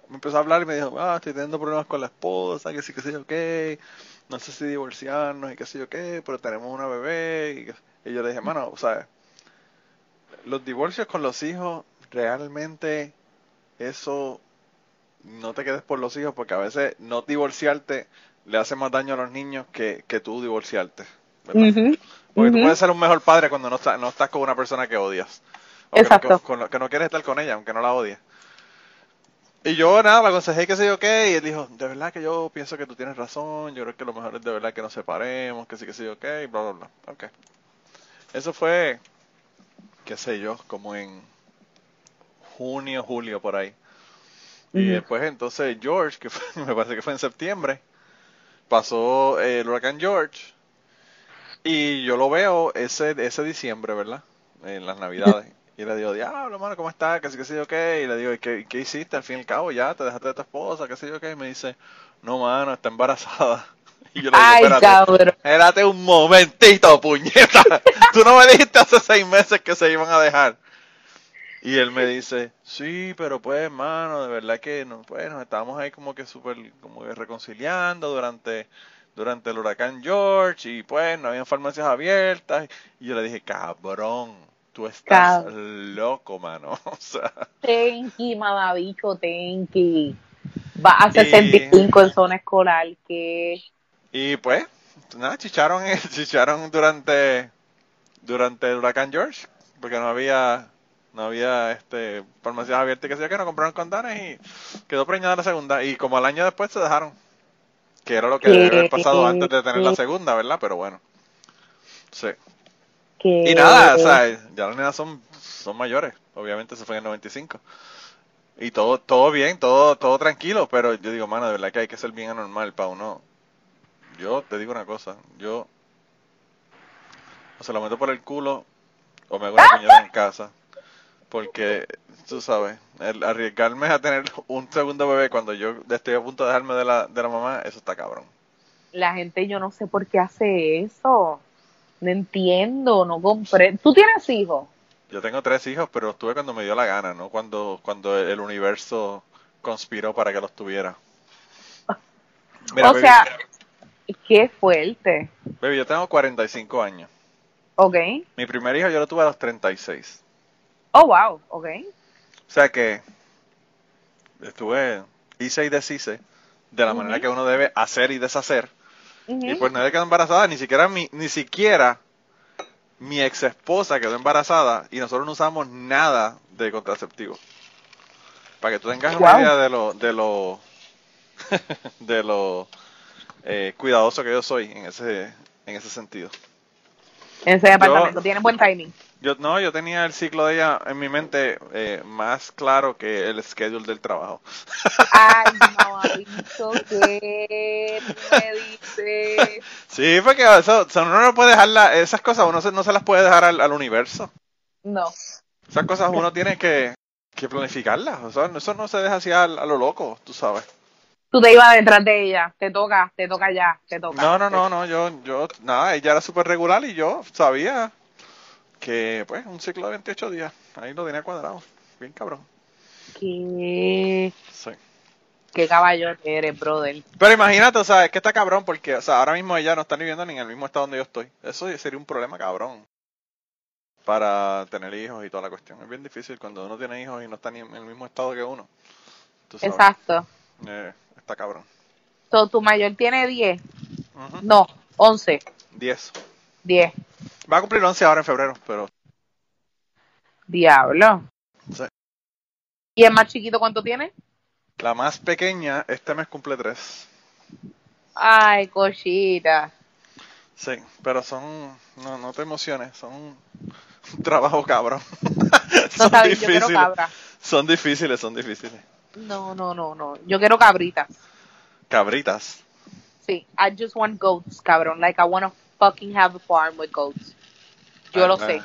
me empezó a hablar y me dijo, ah, estoy teniendo problemas con la esposa, que sí, que sé yo qué, no sé si divorciarnos y que sé yo qué, pero tenemos una bebé. Y, y yo le dije, mano, o sea, los divorcios con los hijos, realmente eso, no te quedes por los hijos, porque a veces no divorciarte le hace más daño a los niños que, que tú divorciarte. ¿verdad? Porque tú ujú. puedes ser un mejor padre cuando no, estás no estás con una persona que odias. O que no- Exacto. con lo- que no quieres estar con ella, aunque no la odies. Y yo, nada, le aconsejé que sé yo qué, y él dijo, de verdad que yo pienso que tú tienes razón, yo creo que lo mejor es de verdad que nos separemos, que sí, que sé yo qué, y bla, bla, bla. Ok. Eso fue, qué sé yo, como en junio, julio, por ahí. Y después entonces George, que fue- me parece que fue en septiembre, pasó eh, el huracán George y yo lo veo ese, ese diciembre, ¿verdad? En las navidades. Y le digo, diablo, mano, ¿cómo estás? ¿Qué sé, qué sé yo qué? Y le digo, ¿y qué, qué hiciste al fin y al cabo? ¿Ya te dejaste de tu esposa? ¿Qué sé yo qué? Y me dice, no, mano, está embarazada. Y yo le digo, Ay, espérate, cabrón. espérate un momentito, puñeta. Tú no me dijiste hace seis meses que se iban a dejar. Y él me dice, sí, pero pues, hermano, de verdad que no, pues, nos estábamos ahí como que súper, como que reconciliando durante, durante el huracán George y pues no habían farmacias abiertas. Y yo le dije, cabrón, tú estás loco, mano. O sea, Tenki, mamabicho, tenki. Va a Y- 65 en zona escolar, que... y pues, nada, chicharon, chicharon durante, durante el huracán George, porque no había, no había, este, farmacias abiertas y que yo que no compraron condones y quedó preñada la segunda. Y como al año después se dejaron. Que era lo que debe haber pasado antes de tener la segunda, ¿verdad? Pero bueno. Sí. Que Y nada, o sea, ya las nenas son, son mayores, obviamente se fue en el 95. Y todo, todo bien, todo, todo tranquilo, pero yo digo, mano, de verdad que hay que ser bien anormal para uno. Yo te digo una cosa, yo o se lo meto por el culo o me hago una puñalada en casa. Porque, tú sabes, el arriesgarme a tener un segundo bebé cuando yo estoy a punto de dejarme de la, de la mamá, eso está cabrón. La gente, yo no sé por qué hace eso. No entiendo, no compré. ¿Tú tienes hijos? Yo tengo tres hijos, pero los tuve cuando me dio la gana, ¿no? Cuando, cuando el universo conspiró para que los tuviera. Mira, o baby, sea, qué fuerte. baby, yo tengo 45 años. Ok. Mi primer hijo yo lo tuve a los 36. Oh, wow. Ok. O sea que estuve, hice y deshice de la manera que uno debe hacer y deshacer. Y pues nadie quedó embarazada, ni siquiera mi, ni siquiera mi ex esposa quedó embarazada y nosotros no usamos nada de contraceptivo. Para que tú tengas una idea de lo, de lo, de lo eh, cuidadoso que yo soy en ese, en ese sentido. En ese departamento. Tiene buen timing. Yo no, yo tenía el ciclo de ella en mi mente eh, más claro que el schedule del trabajo. Ay, mamabicho, ¿qué me dices? Sí, porque eso, o sea, uno no puede dejar la- esas cosas, uno se- no se las puede dejar al, al universo. No. Esas cosas uno tiene que, que planificarlas. O sea, eso no se deja así a, a lo loco, tú sabes. Tú te ibas detrás de ella. Te toca, te toca ya, te toca. No, no, no, no, yo, yo, nada, ella era súper regular y yo sabía que, pues, un ciclo de 28 días, ahí lo tenía cuadrado, bien cabrón. Qué, Sí. qué caballo eres, brother. Pero imagínate, o sea, es que está cabrón porque, o sea, ahora mismo ella no está ni viviendo ni en el mismo estado donde yo estoy. Eso sería un problema cabrón para tener hijos y toda la cuestión. Es bien difícil cuando uno tiene hijos y no está ni en el mismo estado que uno. Exacto. eh, está cabrón. So, tu mayor tiene 10. Ujú. No, 11. 10. 10. Va a cumplir 11 ahora en febrero, pero Diablo. Sí. ¿Y el más chiquito cuánto tiene? la más pequeña este mes cumple 3. Ay, cosita. Sí, pero son, no, no te emociones, son un trabajo cabrón. No son yo difíciles, cabra. son difíciles, son difíciles. No, no, no, no. Yo quiero cabritas. Cabritas. Sí, I just want goats, cabrón. Like, I want to fucking have a farm with goats. Yo lo sé.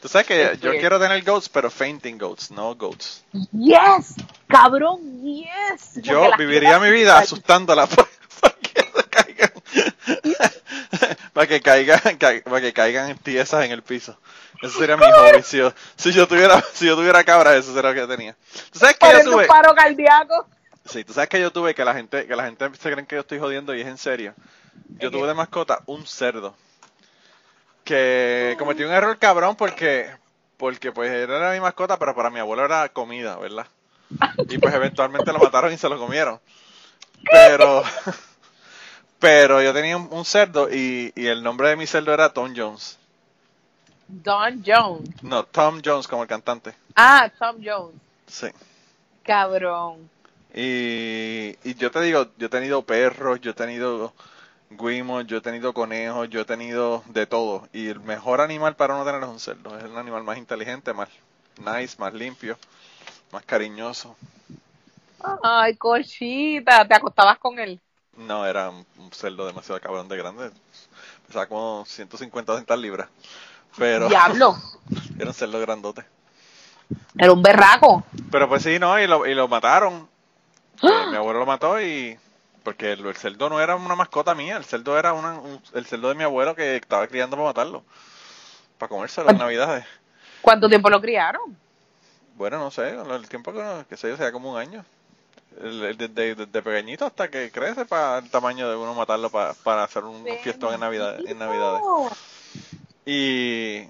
Tú sabes que yo weird. quiero tener goats, pero fainting goats, no goats. Yes, cabrón, yes. Porque Yo viviría mi vida asustándola para, que se caigan. para que caigan, ca- para que caigan tiesas en el piso. Eso sería mi hobby. Si yo, si yo tuviera, si yo tuviera cabra, eso sería lo que tenía. ¿Tú sabes que yo tuve? un paro cardíaco. Sí, tú sabes que yo tuve que la gente, que la gente se creen que yo estoy jodiendo y es en serio. Yo tuve de mascota un cerdo. Que cometí un error cabrón porque, porque pues era mi mascota, pero para mi abuelo era comida, ¿verdad? Y pues eventualmente lo mataron y se lo comieron. Pero, pero yo tenía un, un cerdo y, y el nombre de mi cerdo era Tom Jones. Don Jones. No, Tom Jones como el cantante. Ah, Tom Jones. Sí. Cabrón. Y, y yo te digo, yo he tenido perros, yo he tenido guimos, yo he tenido conejos, yo he tenido de todo. Y el mejor animal para uno tener es un cerdo. Es el animal más inteligente, más nice, más limpio, más cariñoso. Ay, cosita. ¿Te acostabas con él? No, era un, cerdo demasiado cabrón de grande. Pesaba como 150 o 200 libras. Pero Diablo. era un cerdo grandote. Era un berraco. Pero pues sí, no, y lo, y lo mataron. Eh, mi abuelo lo mató y... Porque el, el cerdo no era una mascota mía, el cerdo era una, un- el cerdo de mi abuelo que estaba criando para matarlo. Para comérselo en Navidades. ¿Cuánto tiempo lo criaron? Bueno, no sé, el tiempo que, que sé yo, sea como un año. Desde, desde pequeñito hasta que crece para el tamaño de uno matarlo para, para hacer un fiestón en, Navidad, en Navidades. Y,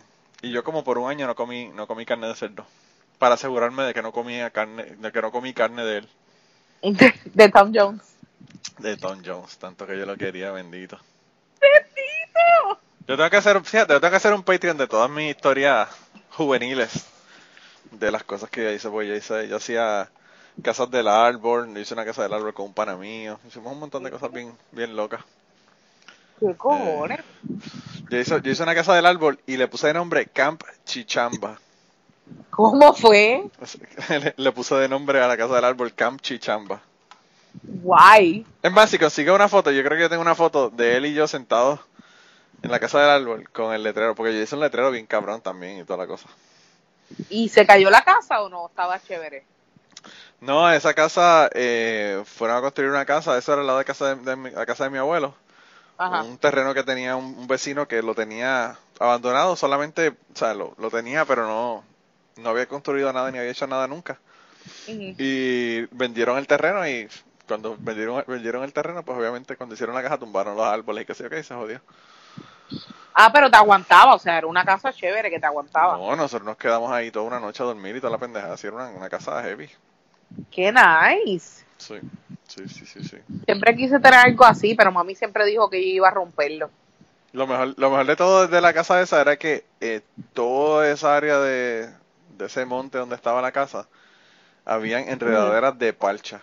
y yo como por un año no comí, no comí carne de cerdo. Para asegurarme de que no comía carne, de que no comí carne de él. De, de Tom Jones. De Tom Jones, tanto que yo lo quería, bendito. ¡Bendito! Yo tengo que hacer, fíjate, yo tengo que hacer un Patreon de todas mis historias juveniles. De las cosas que yo hice, pues yo hice, yo hacía casas del árbol, yo hice una casa del árbol con un pana mío, hicimos un montón de cosas bien, bien locas. ¿Qué cojones? Yo hice, yo hice una casa del árbol y le puse de nombre Camp Chichamba. ¿Cómo fue? le, le puse de nombre a la casa del árbol Camp Chichamba. Guay. Es más, si consigo una foto, yo creo que yo tengo una foto de él y yo sentados en la casa del árbol con el letrero, porque yo hice un letrero bien cabrón también y toda la cosa. ¿Y se cayó la casa o no? Estaba chévere. No, esa casa, eh, fueron a construir una casa, eso era al lado de casa de, de mi, la casa de mi abuelo. Ajá. Un terreno que tenía un, un vecino que lo tenía abandonado, solamente, o sea, lo, lo tenía, pero no, no había construido nada ni había hecho nada nunca. Ujú. Y vendieron el terreno y cuando vendieron, vendieron el terreno, pues obviamente cuando hicieron la casa tumbaron los árboles y que sé yo qué, y se jodió. Ah, pero te aguantaba, o sea, era una casa chévere que te aguantaba. No, nosotros nos quedamos ahí toda una noche a dormir y toda la pendejada, así era una, una casa heavy. Qué nice. Sí, sí, sí, sí, sí. Siempre quise tener algo así, pero mami siempre dijo que yo iba a romperlo. Lo mejor, lo mejor de todo de la casa esa era que eh, toda esa área de, de ese monte donde estaba la casa, habían enredaderas de parcha.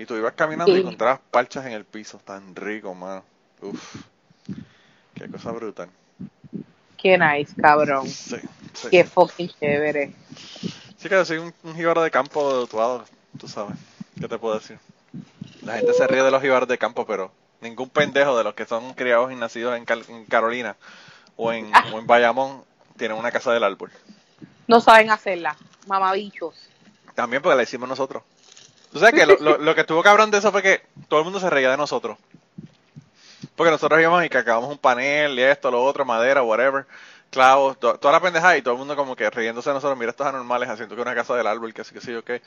Y tú ibas caminando y encontrabas parchas en el piso. Tan rico, mano. Uf. Qué cosa brutal. Qué nice, cabrón. Sí, sí. Qué fucking chévere. Sí que yo soy un, un de campo de Utuado, tú sabes. ¿Qué te puedo decir? La gente se ríe de los jíbaros de campo, pero ningún pendejo de los que son criados y nacidos en, Cal- en Carolina o en, o en Bayamón tiene una casa del árbol. No saben hacerla, mamabichos. También porque la hicimos nosotros. Tú sabes que lo, lo- lo que estuvo cabrón de eso fue que todo el mundo se reía de nosotros. Porque nosotros íbamos y cacábamos un panel y esto, lo otro, madera, whatever, clavos, to- toda la pendejada y todo el mundo como que riéndose de nosotros, mira estos anormales haciendo que una casa del árbol, que así que sí, qué.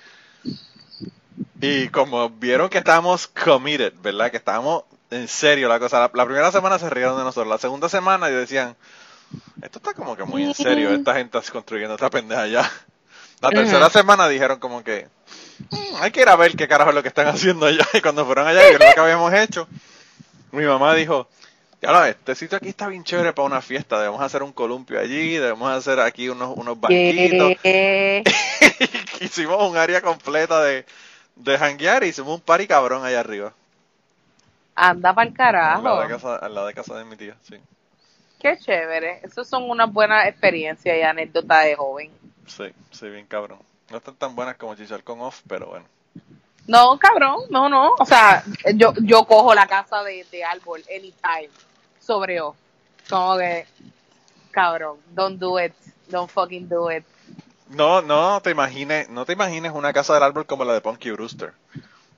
Y como vieron que estábamos committed, ¿verdad? Que estábamos en serio la cosa. La, la primera semana se rieron de nosotros. La segunda semana y decían, esto está como que muy en serio, esta gente está construyendo esta pendeja ya. La tercera semana dijeron como que, "Mm, hay que ir a ver qué carajo es lo que están haciendo allá. Y cuando fueron allá vieron lo que habíamos hecho, mi mamá dijo, ya este sitio aquí está bien chévere para una fiesta, debemos hacer un columpio allí, debemos hacer aquí unos, unos banquitos. Hicimos un área completa de, de janguear y hicimos un party cabrón allá arriba. Anda para el Al carajo. lado, de casa, al lado de casa de mi tía, sí. Qué chévere. Esas son unas buenas experiencias y anécdotas de joven. Sí, sí, bien cabrón. No están tan buenas como chichar con off, pero bueno. No, cabrón, no, no. O sea, yo, yo cojo la casa de, de árbol anytime sobre off. Como que, cabrón, don't do it. Don't fucking do it. No, no te imagines, no te imagines una casa del árbol como la de Punky Brewster,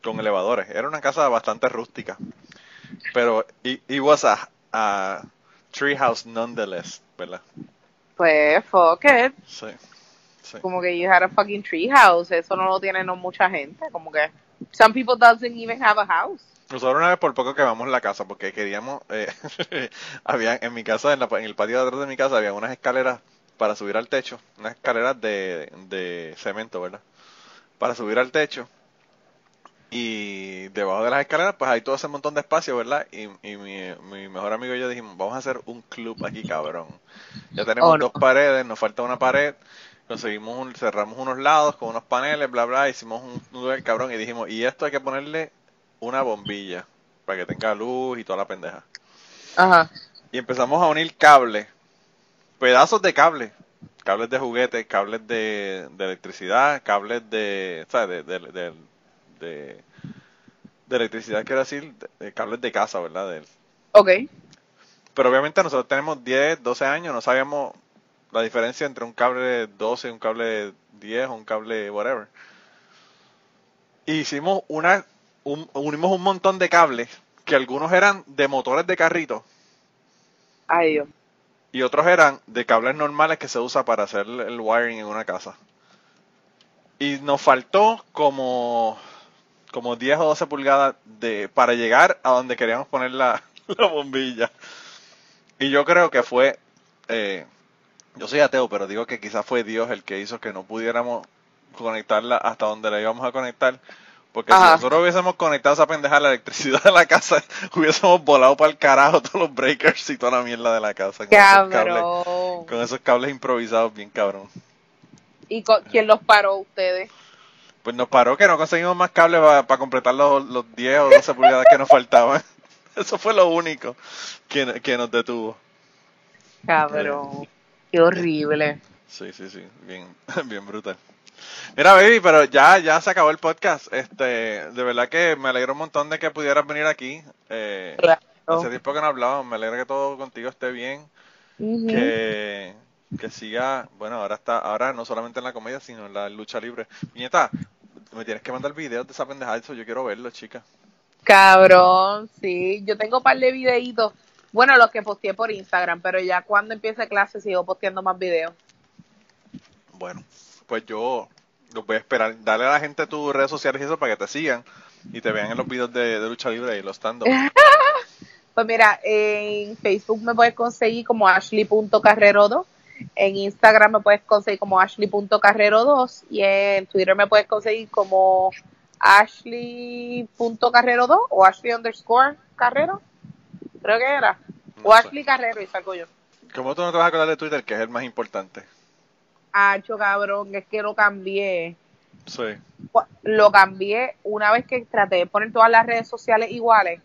con elevadores. Era una casa bastante rústica. Pero it, it was a, a treehouse nonetheless, ¿verdad? Pues, fuck it. Sí. Sí. Como que you had a fucking tree house. Eso no lo tiene no mucha gente. Como que, some people doesn't even have a house. Nosotros una vez por poco quemamos la casa porque queríamos, eh, había en mi casa, en, la, en el patio de atrás de mi casa, había unas escaleras para subir al techo, unas escaleras de, de cemento, ¿verdad? Para subir al techo. Y debajo de las escaleras, pues hay todo ese montón de espacio, ¿verdad? Y, y mi, mi mejor amigo y yo dijimos, vamos a hacer un club aquí, cabrón. Ya tenemos Oh, no. dos paredes, nos falta una pared. Conseguimos un, cerramos unos lados con unos paneles, bla, bla, hicimos un nudo del cabrón y dijimos, y esto hay que ponerle una bombilla para que tenga luz y toda la pendeja. Ajá. Y empezamos a unir cables, pedazos de cables, cables de juguete, cables de, de electricidad, cables de, ¿sabes? De, de, de, de- electricidad, quiero decir, de- de cables de casa, ¿verdad? Ok. pero obviamente nosotros tenemos 10, 12 años, no sabíamos la diferencia entre un cable de 12 y un cable de 10 o un cable whatever. Y hicimos una, un- unimos un montón de cables que algunos eran de motores de carrito Ay, Dios. y otros eran de cables normales que se usa para hacer el wiring en una casa. Y nos faltó como, como 10 o 12 pulgadas de, para llegar a donde queríamos poner la, la bombilla. Y yo creo que fue, eh, yo soy ateo, pero digo que quizás fue Dios el que hizo que no pudiéramos conectarla hasta donde la íbamos a conectar. Porque si nosotros hubiésemos conectado esa pendeja a la electricidad de la casa, hubiésemos volado para el carajo todos los breakers y toda la mierda de la casa. Con esos cables, con esos cables improvisados bien cabrón. ¿Y quién los paró ustedes? Pues nos paró que no conseguimos más cables para completar los, los 10 o 12 pulgadas que nos faltaban. Eso fue lo único que, que nos detuvo. Cabrón. Qué horrible. Sí, sí, sí, bien, bien brutal. Mira, baby, pero ya, ya se acabó el podcast. Este, de verdad que me alegro un montón de que pudieras venir aquí. Eh, Claro. hace tiempo que no hablábamos, me alegra que todo contigo esté bien, Ujú. que, que siga, bueno, ahora está, ahora no solamente en la comedia, sino en la lucha libre. Nieta, me tienes que mandar videos de esa pendejada, eso yo quiero verlo, chica. Cabrón, sí. Yo tengo un par de videitos. Bueno, los que posteé por Instagram, pero ya cuando empiece clase sigo posteando más videos. Bueno, pues yo los voy a esperar. Dale a la gente tus redes sociales y eso para que te sigan y te vean en los videos de, de lucha libre y los stand Pues mira, en Facebook me puedes conseguir como ashley.carrero2, en Instagram me puedes conseguir como ashley.carrero2 y en Twitter me puedes conseguir como ashley.carrero2 o ashley underscore carrero, creo que era, o ashley carrero y saco yo. ¿Cómo tú no te vas a acordar de Twitter, que es el más importante? Hacho cabrón, es que lo cambié. Sí. Lo cambié una vez que traté de poner todas las redes sociales iguales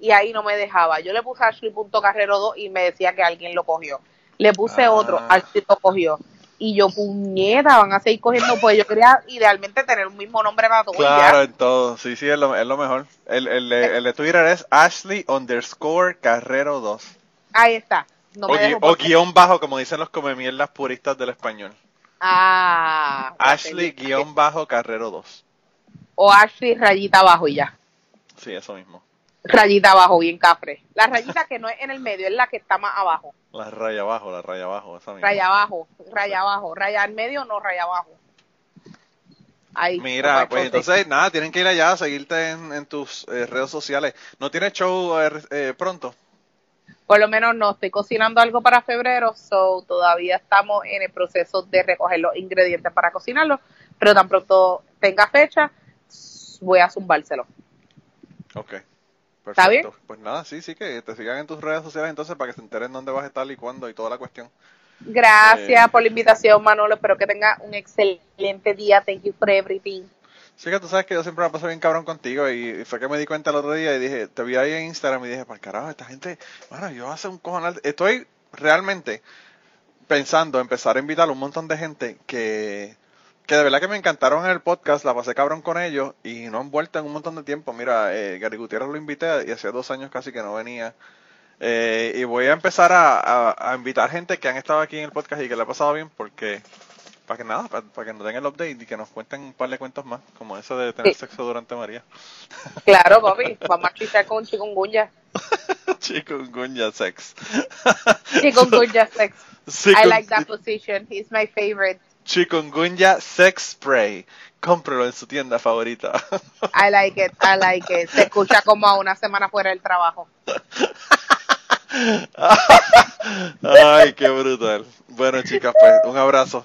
y ahí no me dejaba. Yo le puse ashley.carrero2 y me decía que alguien lo cogió. Le puse Ah. otro, Ashley lo cogió. Y yo, puñeta, van a seguir cogiendo, pues yo quería idealmente tener un mismo nombre para todo. y ya. Claro, en todo. Sí, sí, es lo, es lo mejor. El, el, de- el de Twitter es Ashley underscore Carrero 2. Ahí está. No o, me gui- o guion bajo, como dicen los comemierdas puristas del español. Ah. Ashley guion bajo Carrero 2. O Ashley rayita abajo y ya. Sí, eso mismo. Rayita abajo, bien cafre. La rayita que no es en el medio, es la que está más abajo. La raya abajo, la raya abajo, esa misma. Raya abajo, raya abajo, raya al medio, no raya abajo. Ahí. Mira, pues entonces, nada, tienen que ir allá a seguirte en, en tus eh, redes sociales. ¿No tienes show eh, eh, pronto? Por lo menos no, estoy cocinando algo para febrero, so todavía estamos en el proceso de recoger los ingredientes para cocinarlo, pero tan pronto tenga fecha, voy a zumbárselo. Ok. Perfecto. ¿Está bien? Pues nada, sí, sí, que te sigan en tus redes sociales entonces para que se enteren dónde vas a estar y cuándo y toda la cuestión. Gracias Eh. por la invitación, Manolo. Espero que tenga un excelente día. Thank you for everything. Sí que tú sabes que yo siempre me paso bien cabrón contigo y fue que me di cuenta el otro día y dije, te vi ahí en Instagram y dije, para carajo, esta gente, bueno, yo hace un cojonal, estoy realmente pensando empezar a invitar a un montón de gente que, que de verdad que me encantaron en el podcast, la pasé cabrón con ellos y no han vuelto en un montón de tiempo. Mira, eh, Gary Gutiérrez lo invité y hace dos años casi que no venía. Eh, y voy a empezar a, a, a invitar gente que han estado aquí en el podcast y que le ha pasado bien porque para que nada, para, para, que nos den el update y que nos cuenten un par de cuentos más, como eso de tener Sí. sexo durante María. Claro, papi. Vamos a chistar con chikungunya. Chikungunya sex. Chikungunya sex. I Chikun- like that position. It's my favorite. Chikungunya sex spray. Cómprelo en su tienda favorita. I like it. I like it. Se escucha como a una semana fuera del trabajo. Ay, qué brutal. Bueno, chicas, pues un abrazo.